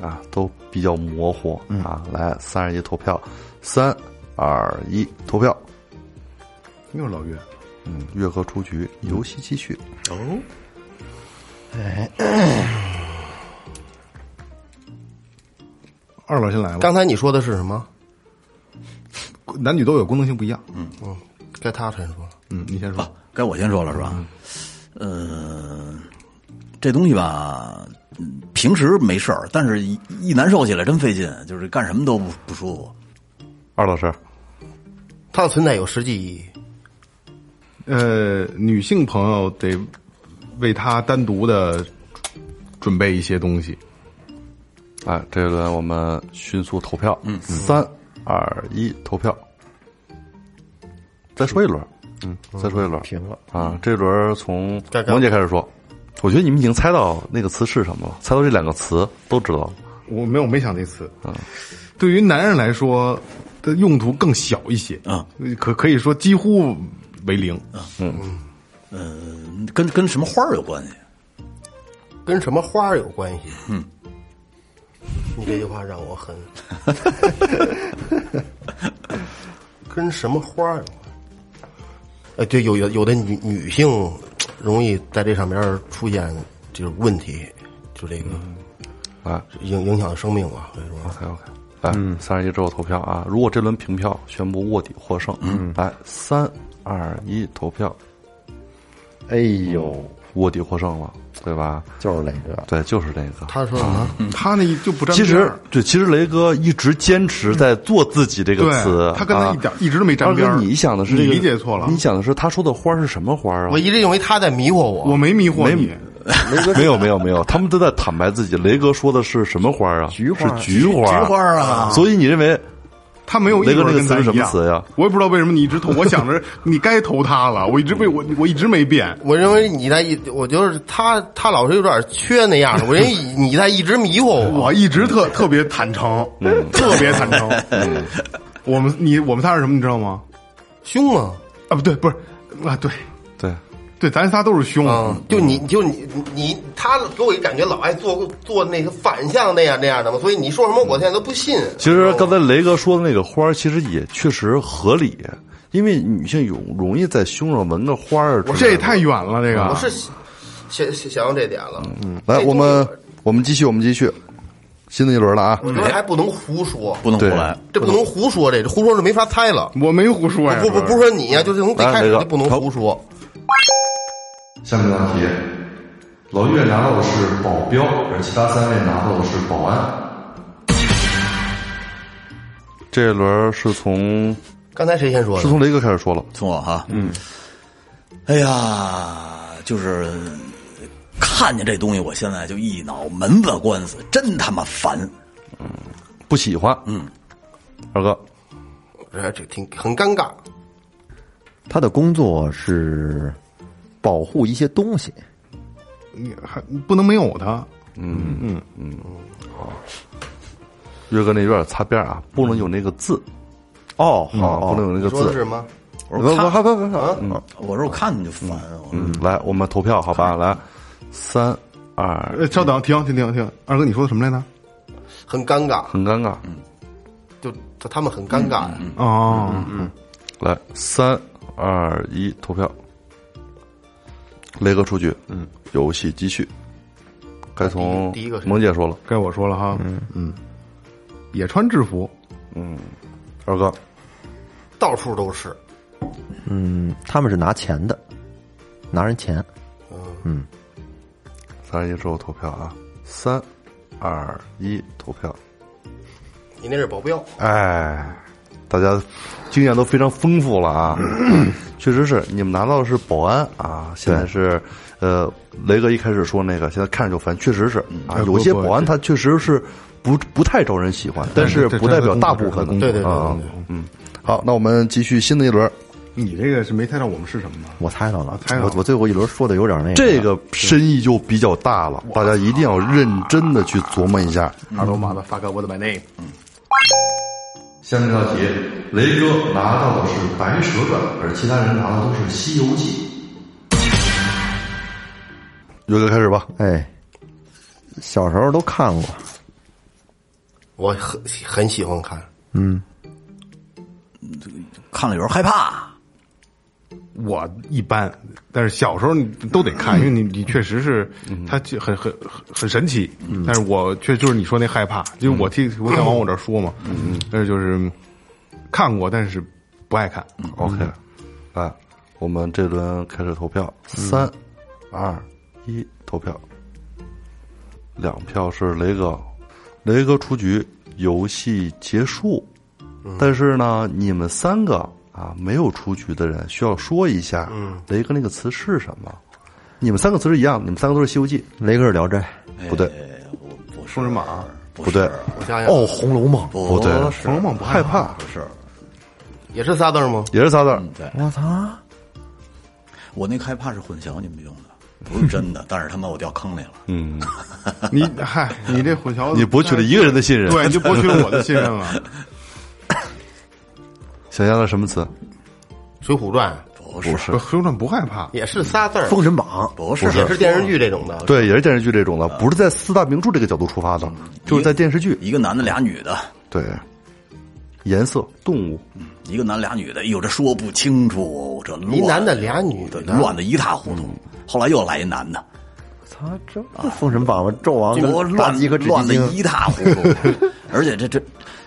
啊，都比较模糊啊。来，三十一投票，三二一投票。又是老岳，嗯，月哥出局，游戏继续。哦，二老先来吧。刚才你说的是什么？男女都有，功能性不一样。嗯嗯，该他先说了。嗯，你先说。该我先说了是吧？呃，这东西吧，嗯平时没事儿，但是一一难受起来真费劲，就是干什么都不不舒服。二老师，它的存在有实际意义。呃，女性朋友得为他单独的准备一些东西。哎，这一轮我们迅速投票。嗯，三二一，投票。再说一轮，嗯，再说一轮。停了。啊，这轮从该该萌姐开始说。我觉得你们已经猜到那个词是什么了，猜到这两个词都知道了。我没有没想那词。嗯对于男人来说的用途更小一些啊，可可以说几乎为零。嗯，跟跟什么花儿有关系？跟什么花儿有关系？嗯，你这句话让我很 跟什么花儿有关？哎，对，有有有的女女性容易在这上面出现就是问题，就这个啊影影响生命吧。所以说，，OK OK，来，三十一之后投票啊！如果这轮平票，宣布卧底获胜。嗯，来，三二一，投票，哎呦，卧底获胜了，对吧？就是那个，对，就是这个。他说什么？他那就不沾其实对，其实雷哥一直坚持在做自己这个词对，他跟他啊一点一直都没沾边儿你想的是这个你理解错了你想的是他说的花是什么花啊我？一直认为他在迷惑我。我没迷惑没你，没有 没有没有，他们都在坦白自己。雷哥说的是什么花啊？菊花是菊花，菊花啊所以你认为他没有一雷哥轮那个词是什么跟咱一样词呀？我也不知道为什么你一直投，我想着 你该投他了，我一直被我我一直没变。我认为你在一，我觉得他他老是有点缺那样的。我认为你在一直迷惑我。我一直特特别坦诚，特别坦诚。我们你我们仨是什么你知道吗？凶吗？啊，不对，不是啊，对对对，咱仨都是凶。嗯，就你就你你他给我一感觉老爱做做那个反向那样那样的嘛，所以你说什么我现在都不信。其实刚才雷哥说的那个花儿，其实也确实合理，因为女性有容易在胸上纹个花儿。这也太远了，这个我是想想想到这点了。嗯，来，我们我们继续，我们继续，新的一轮了啊！我觉得还不能胡说，不能胡来。这不能胡说，这这胡说是没法猜了。我没胡说呀，不不不是说你呀，就是从最开始来就不能胡说。下面的问题，老岳拿到的是保镖，而其他三位拿到的是保安。这一轮是从刚才谁先说的？是从雷哥开始说了，从我哈，嗯，哎呀，就是看见这东西，我现在就一脑门子官司，真他妈烦。嗯不喜欢。嗯，二哥，这这挺很尴尬。他的工作是保护一些东西，你还不能没有他。岳哥那有点擦边啊，不能有那个字哦，啊，好，不能有那个字。是什么？不不不不不，啊，我说我看你就烦，我嗯，来，我们投票，好吧？来，三二，呃，稍等，停停停停，二哥，你说的什么来着？很尴尬，很尴尬。就就他们很尴尬。哦，来，三二一，投票。雷哥出局，嗯，游戏继续。该从第一个是。萌姐说了，该我说了哈。嗯嗯，也穿制服，嗯二哥，到处都是。嗯，他们是拿钱的，拿人钱，嗯。三二一之后投票啊！三二一，投票。你那是保镖，哎，大家经验都非常丰富了啊！确实是，你们拿到的是保安啊，现在是呃，雷哥一开始说那个，现在看着就烦，确实是啊，有些保安他确实是不不太招人喜欢，但是不代表大部分的对对对啊嗯，好，那我们继续新的一轮，你这个是没猜到我们是什么吗？我猜到了，猜到了我我最后一轮说的有点那个，这个深意就比较大了，大家一定要认真的去琢磨一下。二楼马的发哥，我的 my name。下面这道题，雷哥拿到的是《白蛇传》，而其他人拿的都是《西游记》。瑞哥开始吧。哎，小时候都看过，我很很喜欢看。嗯看了有时候害怕。我一般，但是小时候你都得看，因为你你确实是它就很很很很神奇。但是我确就是你说那害怕，因为我替我想往我这儿说嘛，但是就是看过，但是不爱看。OK，来，我们这轮开始投票，三、二、一，投票。两票是雷哥，雷哥出局，游戏结束。但是呢，你们三个啊没有出局的人需要说一下，雷哥那个词是什么？你们三个词是一样，你们三个都是《西游记。雷哥是《聊斋》，不对，我我说是。封神榜不对，我想想，哦，《红楼梦》，不对《红楼梦》不害怕，不是，也是仨字吗？也是仨字对。我操，我那个害怕是混淆你们用的，不是真的。但是他妈我掉坑里了。嗯，你嗨，你这混淆，你博取了一个人的信任，对，你就博取了我的信任了。想象的什么词？《水浒传。不是，不是，，水浒传不害怕》，也是仨字儿，封神榜，不是，也是电视剧这种的。对，也是电视剧这种的，不是在四大名著这个角度出发的，就是在电视剧。一个男的俩女的，对，颜色、动物，一个男俩女的，哎呦，这说不清楚，这乱一男的俩女的。乱的一塌糊涂。后来又来一男的，操，这封神榜吗？纣王乱乱的一塌糊涂，而且这这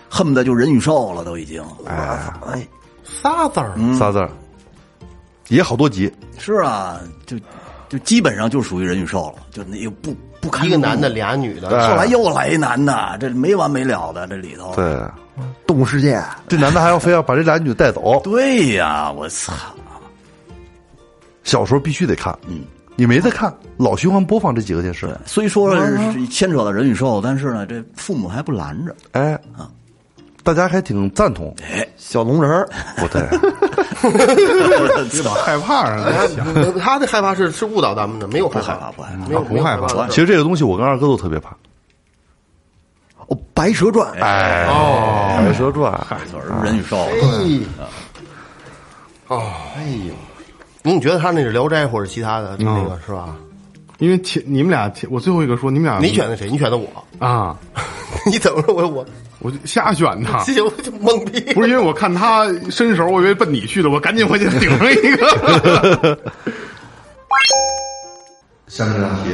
恨不得就人与兽了，都已经。哎，哎，仨字儿，仨字儿，也好多集。是啊，就就基本上就属于人与兽了，就那个不不堪一个男的，俩女的，后来又来一男的，这没完没了的，这里头。对，动物世界，这男的还要非要把这俩女带走，对呀，我操！小时候必须得看。嗯，你没得看，老循环播放这几个电视。虽说牵扯到人与兽，但是呢，这父母还不拦着。哎，大家还挺赞同。小龙人儿，不对，有点害怕啊！他的害怕是是误导咱们的，没有害害怕不害怕没有不害怕没有其实这个东西我跟二哥都特别怕。哦，白蛇传，哎，哦，《白蛇传》就是人与兽。哦，哎呦，你觉得他那是《聊斋》或者其他的那个是吧？因为前你们俩，我最后一个说你们俩，你选的谁？你选的我？啊？你怎么说？我我我就瞎选的，这些我就懵逼。不是因为我看他伸手，我以为奔你去的，我赶紧回去顶上一个。下面这道题，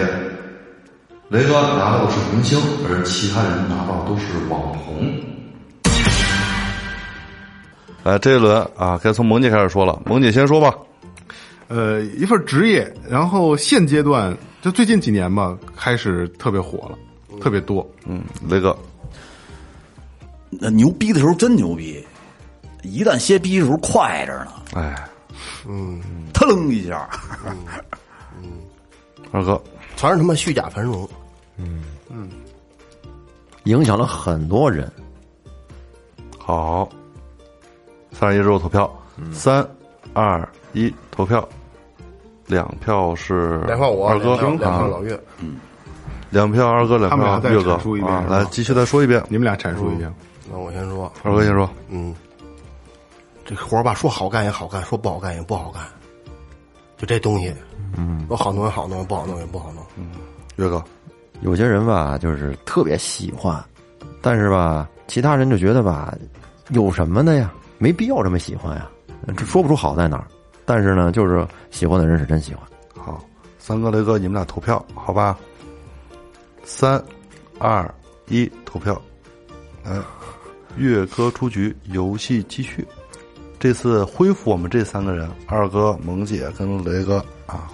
雷哥拿到的是明星，而其他人拿到都是网红。来，这一轮啊，该从萌姐开始说了。萌姐先说吧。呃，一份职业，然后现阶段就最近几年吧，开始特别火了，特别多。嗯，雷哥，那牛逼的时候真牛逼，一旦歇逼的时候快着呢，哎，嗯腾楞一下。二哥，全是他妈虚假繁荣。嗯嗯影响了很多人。好，三十一之后投票，三二一，投票。两票是两票我，二哥两票两票啊，老岳。嗯两票二哥，两票岳哥啊，来继续再说一遍。你们俩阐述一下。那我先说，二哥先说，嗯，这活儿吧，说好干也好干，说不好干也不好干，就这东西，嗯，有好弄也好弄，不好弄也不好弄。嗯岳哥，有些人吧，就是特别喜欢，但是吧，其他人就觉得吧，有什么的呀？没必要这么喜欢呀，这说不出好在哪儿。但是呢，就是喜欢的人是真喜欢。好，三哥、雷哥，你们俩投票，好吧？三二一，投票。来，岳哥出局，游戏继续。这次恢复我们这三个人，二哥、萌姐跟雷哥啊。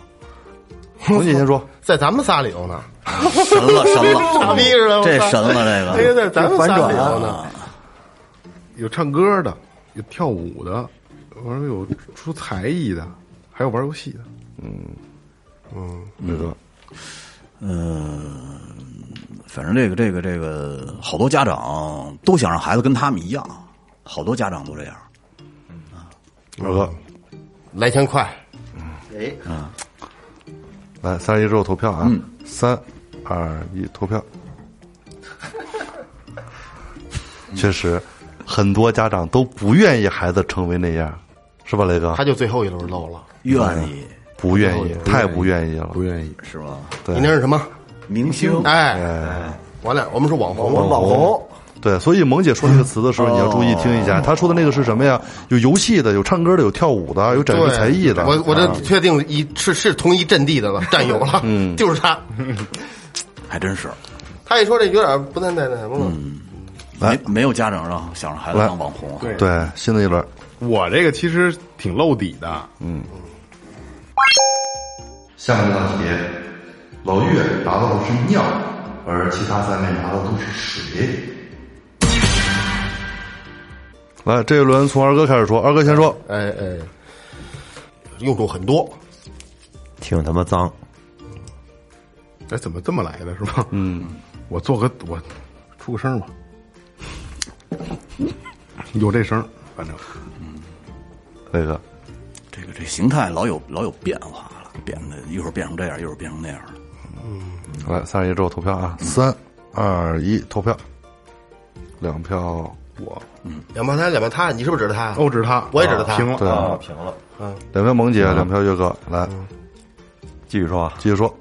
萌姐先说，在咱们仨里头呢，神了神了，傻 逼似的，这神了这这个个。在咱们仨里头呢。有唱歌的，有跳舞的，完了有出才艺的，还有玩游戏的。雷哥，反正这个这个这个，好多家长都想让孩子跟他们一样，好多家长都这样。二哥，来钱快，来，三十一之后投票啊！三二一，投票。确实，很多家长都不愿意孩子成为那样，是吧，雷哥？他就最后一轮漏了。愿意不愿意，太不愿意了不。愿意，是吧？对你那是什么？明星哎，完了，我们是网红，网红，对，所以萌姐说这个词的时候，你要注意听一下。她说的那个是什么呀？有游戏的，有唱歌的，有跳舞的，有展示对才艺的。我我这啊确定一是是同一阵地的了，战友了，嗯，就是他。还真是，他一说这有点不太那那什么了。没没有家长让想让孩子当网红对，新的一轮，我这个其实挺露底的。嗯下面这道题，老岳拿到的是尿，而其他三位拿到的都是水。来，这一轮从二哥开始说，二哥先说。哎哎，用处很多，挺他妈脏。哎，怎么这么来的是吧？嗯，我做个我出个声吧，有这声，反正那个，这个这形态老有老有变化了，变得一会儿变成这样，一会儿变成那样了。嗯。来，三十一之后投票啊！三二一，投票。两票我，嗯两票他，两票他，你是不是指着他？哦，指他，我也指着他平了，平了。嗯两票萌姐，两票岳哥。来，继续说啊，继续说。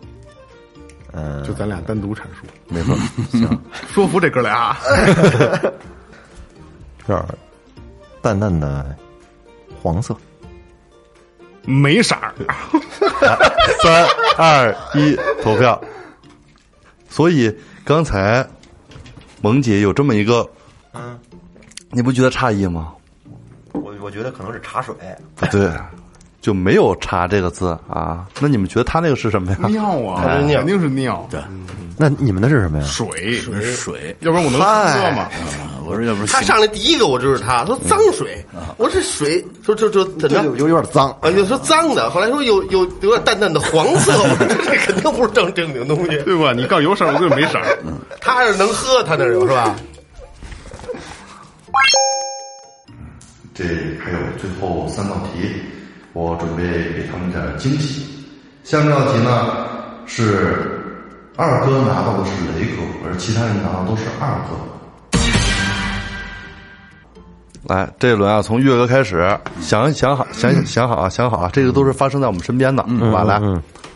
嗯，就咱俩单独阐述，没错，行 说服这哥俩。这儿淡淡的黄色。没色儿，三二一，投票。所以刚才萌姐有这么一个，嗯，你不觉得诧异吗？我我觉得可能是茶水，不对，就没有“茶”这个字啊。那你们觉得他那个是什么呀？尿啊，是尿肯定是尿，对，那你们的是什么呀？水，水，要不然我能喝吗？我说要不是他上来第一个我就是他，说脏水，我说这水，说这这怎么着？有有有点脏，啊，就说脏的，后来说有有有点淡淡的黄色，我说这肯定不是正正经东西。对吧？你告诉有色儿，我就是没色儿。他还是能喝，他那有是吧？这还有最后三道题，我准备给他们点惊喜。下面这道题呢是二哥拿到的是雷哥，而其他人拿到都是二哥。来，这一轮啊，从月哥开始，想想好，想想好啊，想好啊，这个都是发生在我们身边的，好吧？来，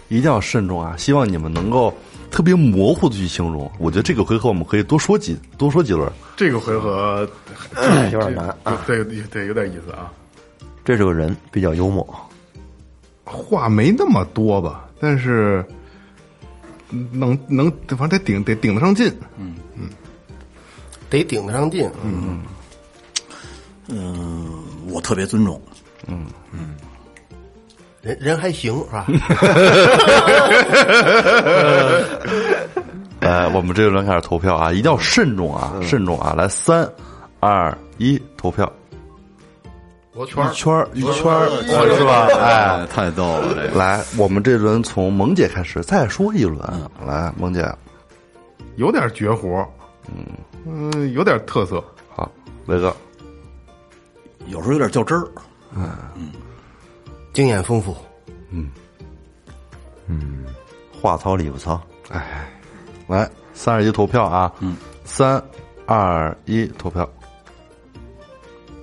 一定要慎重啊！希望你们能够特别模糊的去形容。我觉得这个回合我们可以多说几多说几轮。这个回合 有点难啊。对对对，有点意思啊。这是个人，比较幽默，话没那么多吧，但是能能，反正得顶得顶得上劲。嗯得顶得上劲。嗯，嗯，我特别尊重，嗯嗯人人还行是吧？呃，我们这一轮开始投票啊，一定要慎重啊，慎重啊！来，三、二、一，投票。罗圈儿一圈儿一圈儿是吧？哎，太逗了，这个来，我们这轮从萌姐开始，再说一轮。来，萌姐，有点绝活，嗯有点特色。好，雷哥，有时候有点较真儿，嗯经验丰富。嗯嗯话糙理不糙。哎来，三二一，投票啊！嗯，三二一，投票。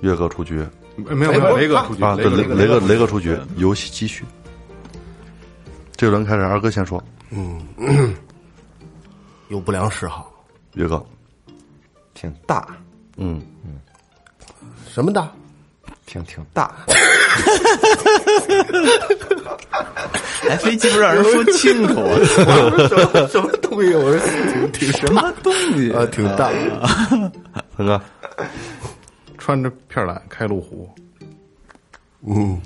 岳哥出局没有没有，雷哥出局啊！对，雷哥雷哥雷哥出局，游戏继续。这轮开始，二哥先说，嗯有不良嗜好，岳哥，挺大，嗯，什么大？挺挺大，还非鸡巴让人说清楚啊！什么什么东西？我说挺挺什么东西啊？挺大。三哥，穿着片儿蓝开路虎，嗯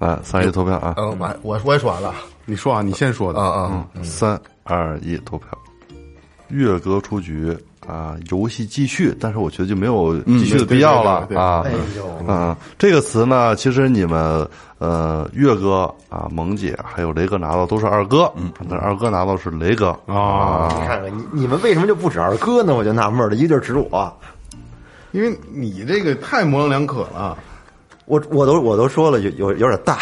来，三二一，投票啊！嗯，完我我也说完了你说啊，你先说的啊啊！三二一，投票。月哥出局啊，游戏继续，但是我觉得就没有继续的必要了对对对对啊。嗯，这个词呢，其实你们呃，月哥啊、萌姐还有雷哥拿到都是二哥，嗯，但是二哥拿到是雷哥啊，你看看你你们为什么就不指二哥呢？我就纳闷了，一个劲儿指我。因为你这个太模棱两可了。我我都我都说了有有有点 大，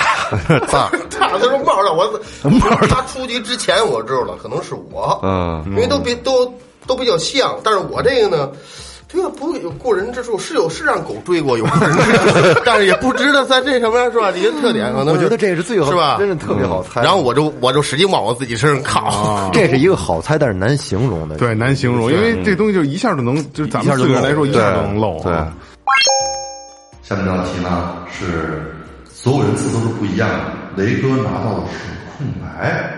大，他都是冒了我，他出局之前我知道了，可能是我，嗯，因为都比都都比较像，但是我这个呢，这个不有过人之处，是有是让狗追过有过人之处，但是也不知道在这上面是吧？一个特点可能我觉得这是最好，是吧？真的特别好猜。然后我就我就使劲往我自己身上靠，这是一个好猜，但是难形容的。对，难形容，因为这东西就一下就能，就是咱们四个人来说，一下就能漏。对。下面这道题呢是所有人字都是不一样的，雷哥拿到的是空白，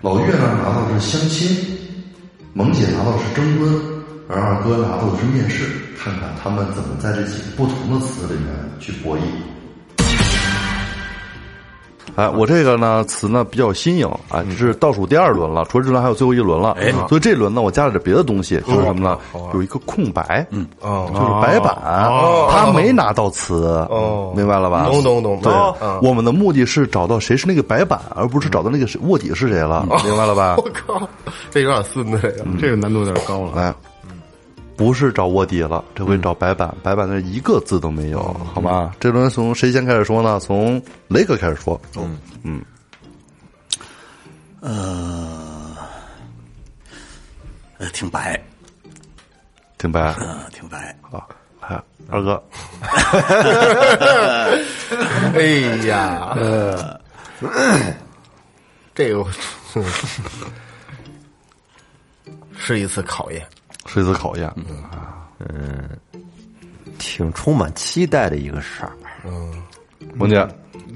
老岳呢拿到的是相亲，萌姐拿到的是征婚，而二哥拿到的是面试。看看他们怎么在这几个不同的词里面去博弈。哎，我这个呢词呢比较新颖啊，是倒数第二轮了，除了这轮还有最后一轮了。哎，所以这轮呢我加了点别的东西，就是什么呢？有一个空白，嗯，哦就是白板，他没拿到词，哦明白了吧？懂懂懂对哦，我们的目的是找到谁是那个白板，而不是找到那个谁卧底是谁了，明白了吧？我靠，这有点孙子这个。这个难度有点高了。来，不是找卧底了，这回找白板，白板那一个字都没有，好吧？这轮从谁先开始说呢？从雷哥开始说。嗯。嗯，呃，呃，挺白，挺白。嗯，挺白，啊，来二哥，哎呀，这个嗯 是一次考验。是一次考验。嗯挺充满期待的一个事儿。嗯萌姐，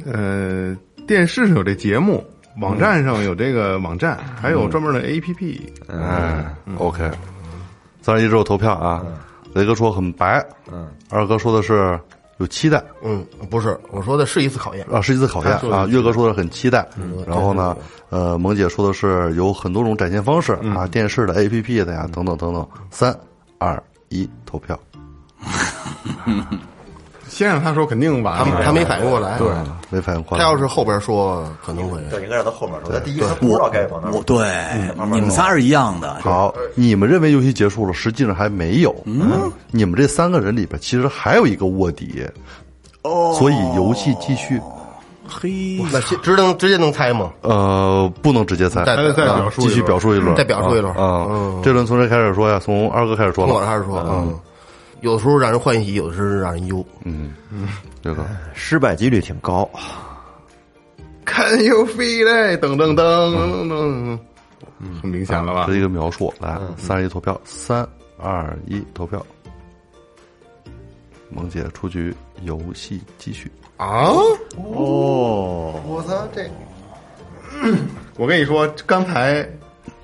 呃，电视上有这节目，网站上有这个网站，还有专门的 APP。哎，OK，三十一之后投票啊。雷哥说很白，嗯，二哥说的是有期待嗯，不是，我说的是一次考验。啊，是一次考验啊。岳哥说的是很期待，然后呢，呃，萌姐说的是有很多种展现方式啊，电视的、APP 的呀，等等等等。三二一，投票。先让他说，肯定完了。他他没反应过来，对，没反应过来他。要是后边说，可能会对，应该让他后边说。他第一，他不知道该往哪我对你们仨是一样的，好，你们认为游戏结束了，实际上还没有。嗯，你们这三个人里边，其实还有一个卧底。哦，所以游戏继续。嘿，那直直能直接能猜吗？呃，不能直接猜，再再再表述一继续表述一轮，再表述一轮啊。嗯这轮从谁开始说呀？从二哥开始说了。从我这开始说，嗯，有的时候让人欢喜，有的时候让人忧。嗯嗯，这个失败几率挺高。Can you feel it？噔噔噔噔噔，很明显了吧这？是一个描述。来，三十一投票，三二一投票。萌姐出局，游戏继续。啊！哦，我操，这我跟你说，刚才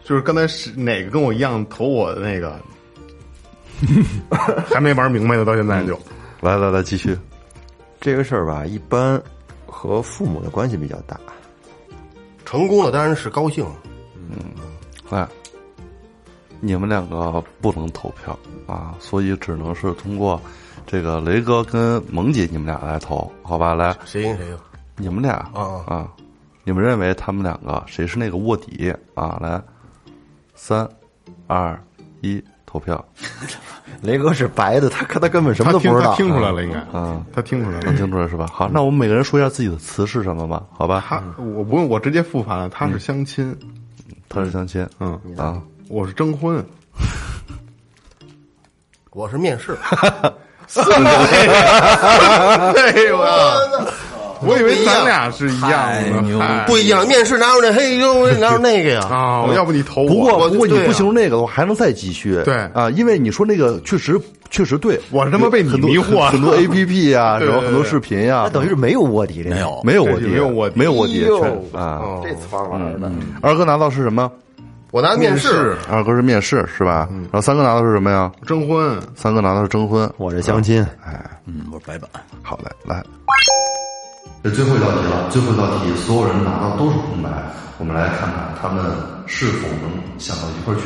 就是刚才是哪个跟我一样投我的那个，还没玩明白呢，到现在就来来来，继续。这个事儿吧，一般和父母的关系比较大。成功了当然是高兴，嗯来，你们两个不能投票啊，所以只能是通过这个雷哥跟萌姐你们俩来投，好吧？来，谁赢谁赢。你们俩啊啊，你们认为他们两个谁是那个卧底啊？来，三二一，投票。雷哥是白的，他他根本什么都不知道。听出来了，应该啊，他听出来能了。听出来是吧？好，那我们每个人说一下自己的词是什么吧？好吧？他我不用，我直接复盘了，他是相亲，他是相亲，嗯，啊，我是征婚，我是面试，哎呦我 我以为咱俩是一样的，嗨不一样。面试哪有那嘿 呦，哪有那个呀？啊！要不你投我？不过不过你不形容那个的话，还能再继续。对啊，因为你说那个确实确实对，我他妈被你迷惑了很多 A P P 呀，然后很多视频呀那，等于是没有卧底这个没有没有卧底，对没有卧底没有卧底啊。这次方玩的。二哥拿到是什么？我拿面试，二哥是面试是吧？然后三哥拿的是什么呀？征婚，三哥拿的是征婚。我这相亲，哎嗯，我是白板，好嘞，来，这最后一道题了，最后一道题，所有人拿到都是空白，我们来看看他们是否能想到一块儿去。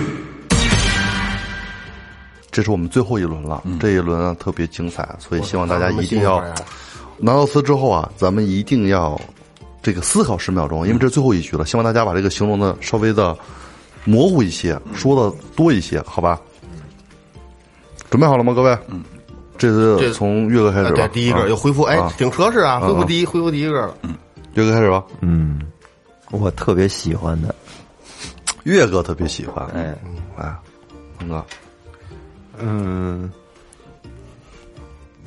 这是我们最后一轮了，这一轮啊特别精彩，所以希望大家一定要拿到词之后啊，咱们一定要这个思考十秒钟，因为这是最后一局了，希望大家把这个形容的稍微的模糊一些，说的多一些，好吧？准备好了吗，各位？嗯，这次这从岳哥开始。对，第一个啊。又恢复，哎啊，挺合适啊，恢复第一，恢复第一个了。岳哥开始吧。嗯，我特别喜欢的，岳哥特别喜欢，哎，哎，鹏哥，嗯，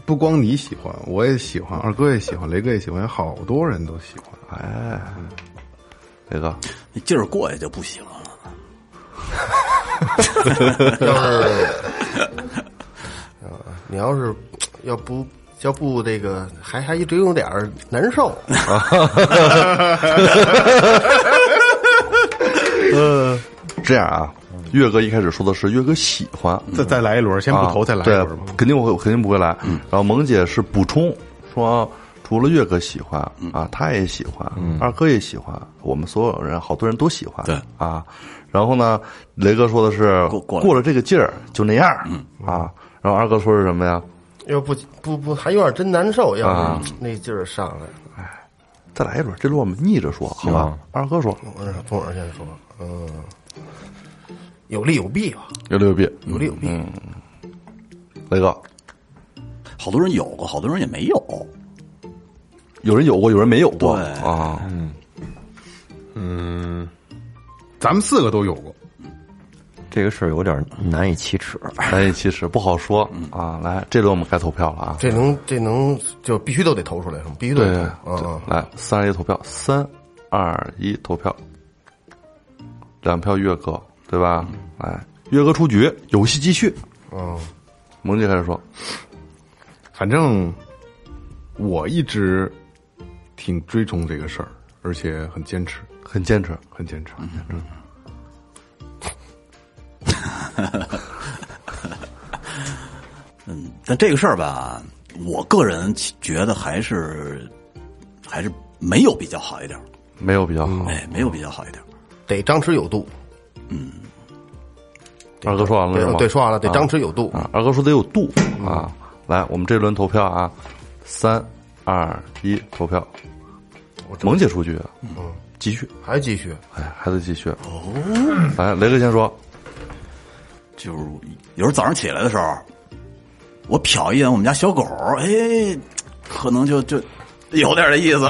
不光你喜欢，我也喜欢，二哥也喜欢，雷哥也喜欢，好多人都喜欢。哎，雷哥，你劲儿过去就不喜欢了。要是，呃你要是 要不要不这个，还还一直有点儿难受。这样啊，岳哥一开始说的是岳哥喜欢，再再来一轮，先不投，啊再来一对轮吧。肯定会肯定不会来。然后萌姐是补充说，除了岳哥喜欢啊，他也喜欢，二哥也喜欢，我们所有人好多人都喜欢，对啊。然后呢，雷哥说的是过过了这个劲儿就那样，啊。然后二哥说是什么呀？要不不不，还有点真难受。要啊是那劲儿上来，哎再来一轮，这轮我们逆着说，好吧？二哥说我让从我先说，嗯，有利有弊吧，有利有弊，有利有弊。雷哥，好多人有过，好多人也没有。有人有过，有人没有过啊。嗯嗯。咱们四个都有过，这个事儿有点难以启齿。难以启齿，不好说啊。来，这轮我们该投票了啊。这能这能就必须都得投出来，是吗？必须得投。嗯嗯，来，三二一投票，三二一投票，两票岳哥，对吧？来，岳哥出局，游戏继续。嗯，萌姐开始说，反正我一直挺追崇这个事儿，而且很坚持，很坚持。很坚持。嗯 嗯，但这个事儿吧，我个人觉得还是还是没有比较好一点，没有比较好。哎，没有比较好一点。得张弛有度。嗯二哥说完了是吗？对对，说完了，得啊张弛有度。啊，二哥说得有度啊。来，我们这轮投票啊，三二一，投票。萌姐出局，嗯，继续，还继续，哎，还得继续。哦，来，雷哥先说，就是有时候早上起来的时候，我瞟一眼我们家小狗，哎，可能就就有点这意思。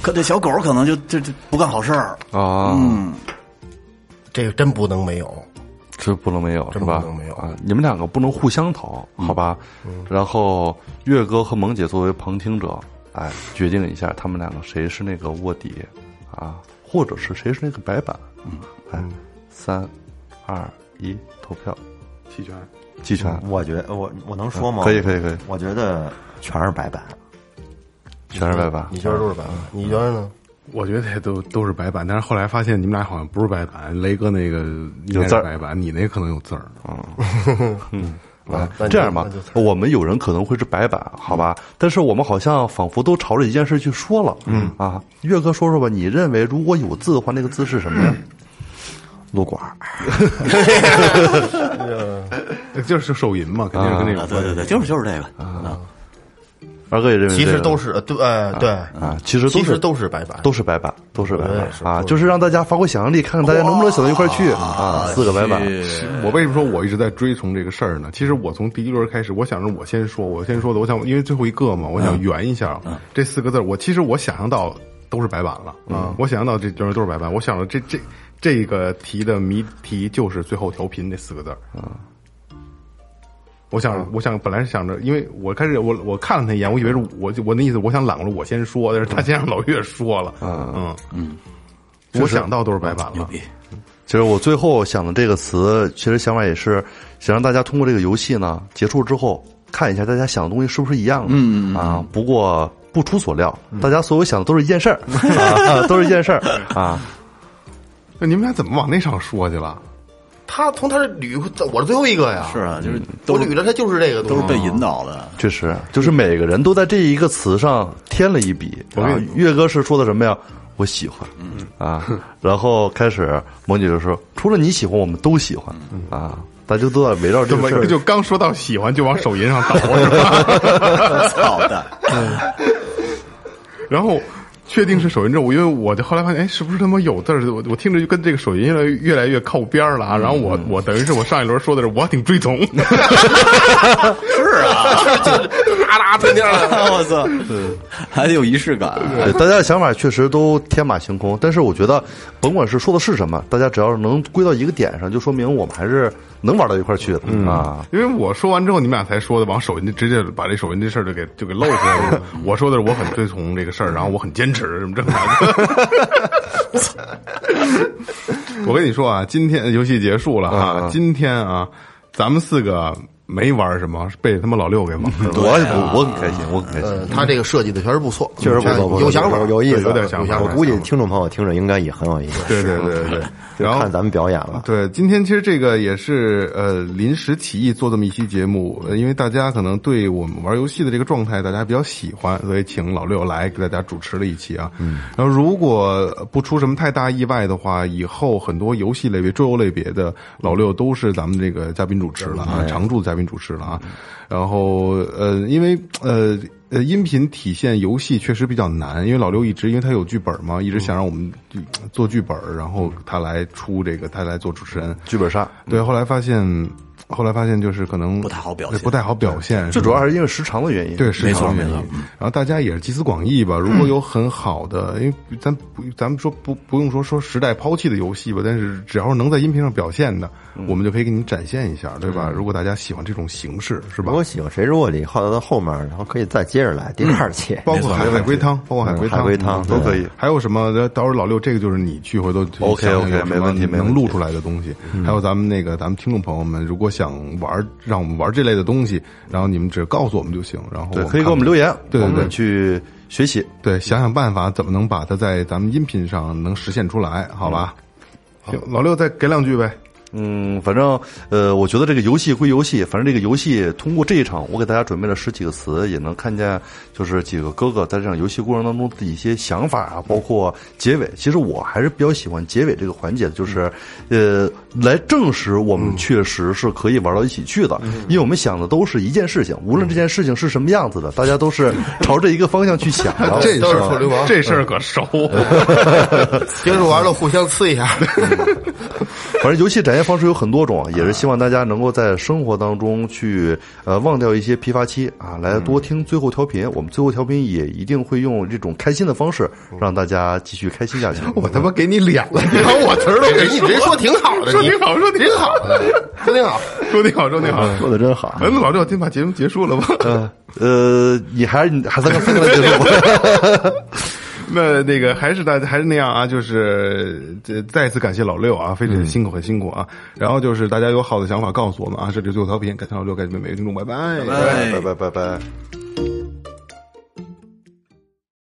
可这小狗可能就就就不干好事儿。啊，嗯，这个真不能没有。这不能没有是真吧？不能没有啊！你们两个不能互相投，好吧？然后月哥和萌姐作为旁听者，哎，决定一下他们两个谁是那个卧底啊，或者是谁是那个白板。嗯，哎，三二一，投票，弃权。弃权。我觉得我我能说吗？可以可以可以我觉得全是白板。全是白板。你觉得都是白板？你觉得呢？我觉得也都都是白板，但是后来发现你们俩好像不是白板，雷哥那个有字儿白板，你那可能有字儿。啊那，这样吧，我们有人可能会是白板，好吧？但是我们好像仿佛都朝着一件事去说了。嗯啊，岳哥说说吧，你认为如果有字的话，那个字是什么呀？撸管儿，就是手淫嘛，肯定是跟那啊，个对对对，就是就是这个啊，二哥也认为其这个实都是对，呃，对啊，其实都是都是白板，都是白板，都是白板是啊，就是让大家发挥想象力，看看大家能不能想到一块去啊。四个白板，我为什么说我一直在追从这个事儿呢？其实我从第一轮开始，我想着我先说，我先说的，我想因为最后一个嘛，我想圆一下这四个字。我其实我想象到都是白板了啊，我想象到这就是都是白板。我想着这这这个题的谜题就是最后调频这四个字儿。啊。我想，我想本来是想着，因为我开始我我看了他一眼，我以为是我我那意思，我想揽过来我先说，但是他先让老岳说了，嗯。嗯，我想到都是白板了，牛逼。其实我最后想的这个词，其实想法也是想让大家通过这个游戏呢，结束之后看一下大家想的东西是不是一样的。嗯啊，不过不出所料，大家所有想的都是一件事儿。啊，都是一件事儿。啊。那你们俩怎么往那上说去了？他从他这捋，我是最后一个呀。是啊，就是我都捋着他就是这个东西，都是被引导的。确实，就是每个人都在这一个词上添了一笔。啊，岳哥是说的什么呀？我喜欢，嗯啊，然后开始萌姐就说，除了你喜欢，我们都喜欢，啊，大家都在围绕这个事儿。就刚说到喜欢就往手淫上倒是吧？操的，然后确定是手淫之后，我因为我就后来发现，哎，是不是他妈有字儿？我我听着就跟这个手淫越来越越来越靠边儿了啊！然后我我等于是我上一轮说的是我挺追从，啦啦天天的。我操，还得有仪式感。对，大家的想法确实都天马行空，但是我觉得，甭管是说的是什么，大家只要是能归到一个点上，就说明我们还是能玩到一块去的、啊。因为我说完之后，你们俩才说的往手机直接把这手机这事儿就给就给露出来了。我说的是我很推崇这个事儿，然后我很坚持什么这个那个。我跟你说啊，今天游戏结束了啊，今天啊，咱们四个没玩什么，被他妈老六给蒙了。我我我很开心，我很开心。呃，他这个设计的确实不错，确实不错，有想法，有有意思，有点想法我估计听众朋友听着应该也很有意思，对对对对 然后看咱们表演了。对，今天其实这个也是呃临时起意做这么一期节目，呃因为大家可能对我们玩游戏的这个状态大家比较喜欢，所以请老六来给大家主持了一期啊。嗯，然后如果不出什么太大意外的话，以后很多游戏类别、桌游类别的老六都是咱们这个嘉宾主持了啊，常驻嘉宾主持了啊。然后呃，因为呃。呃，音频体现游戏确实比较难，因为老刘一直因为他有剧本嘛，一直想让我们做剧本，然后他来出这个，他来做主持人。剧本杀，对，后来发现，后来发现就是可能不太好表现不太好表现。最主要还是因为时长的原因。对，时长原因。然后大家也是集思广益吧，如果有很好的，因为咱不，咱们说不不用说说时代抛弃的游戏吧，但是只要是能在音频上表现的，我们就可以给你展现一下，对吧？如果大家喜欢这种形式，是吧如？果喜欢谁是卧底，靠到后面，然后可以再接接着来，第二期。包括海海龟汤，包括海龟汤，嗯海龟汤都可以还有什么？到时候老六，这个就是你去回头 OK，OK，没问题没问题能录出来的东西。还有咱们那个咱们听众朋友们，如果想玩，让我们玩这类的东西，然后你们只告诉我们就行。然后对，可以给我们留言，对对对我们去学习。对，想想办法怎么能把它在咱们音频上能实现出来，好吧？行，老六再给两句呗。嗯，反正呃，我觉得这个游戏归游戏，反正这个游戏通过这一场，我给大家准备了十几个词，也能看见就是几个哥哥在这场游戏过程当中的一些想法啊，包括结尾。其实我还是比较喜欢结尾这个环节的，就是呃，来证实我们确实是可以玩到一起去的，因为我们想的都是一件事情，无论这件事情是什么样子的，大家都是朝着一个方向去想的。这事儿臭流氓这事儿可熟。平 时玩了互相呲一下，反正游戏展现方式有很多种，也是希望大家能够在生活当中去呃忘掉一些疲乏期啊，来多听最后调频。我们最后调频也一定会用这种开心的方式让大家继续开心下去。我他妈给你脸了，你把我词儿都给你这说挺好的，说挺好，说挺好，说挺好。说挺好，说挺好。说的真好。嗯，老六，先把节目结束了吧。呃呃，你还是还三个三个来结束吧。那那个还是大还是那样啊，就是这再次感谢老六啊，非常辛苦，很辛苦啊。然后就是大家有好的想法告诉我们啊，这里是最后调频，感谢老六，感谢每位听众，拜拜。拜拜拜拜拜。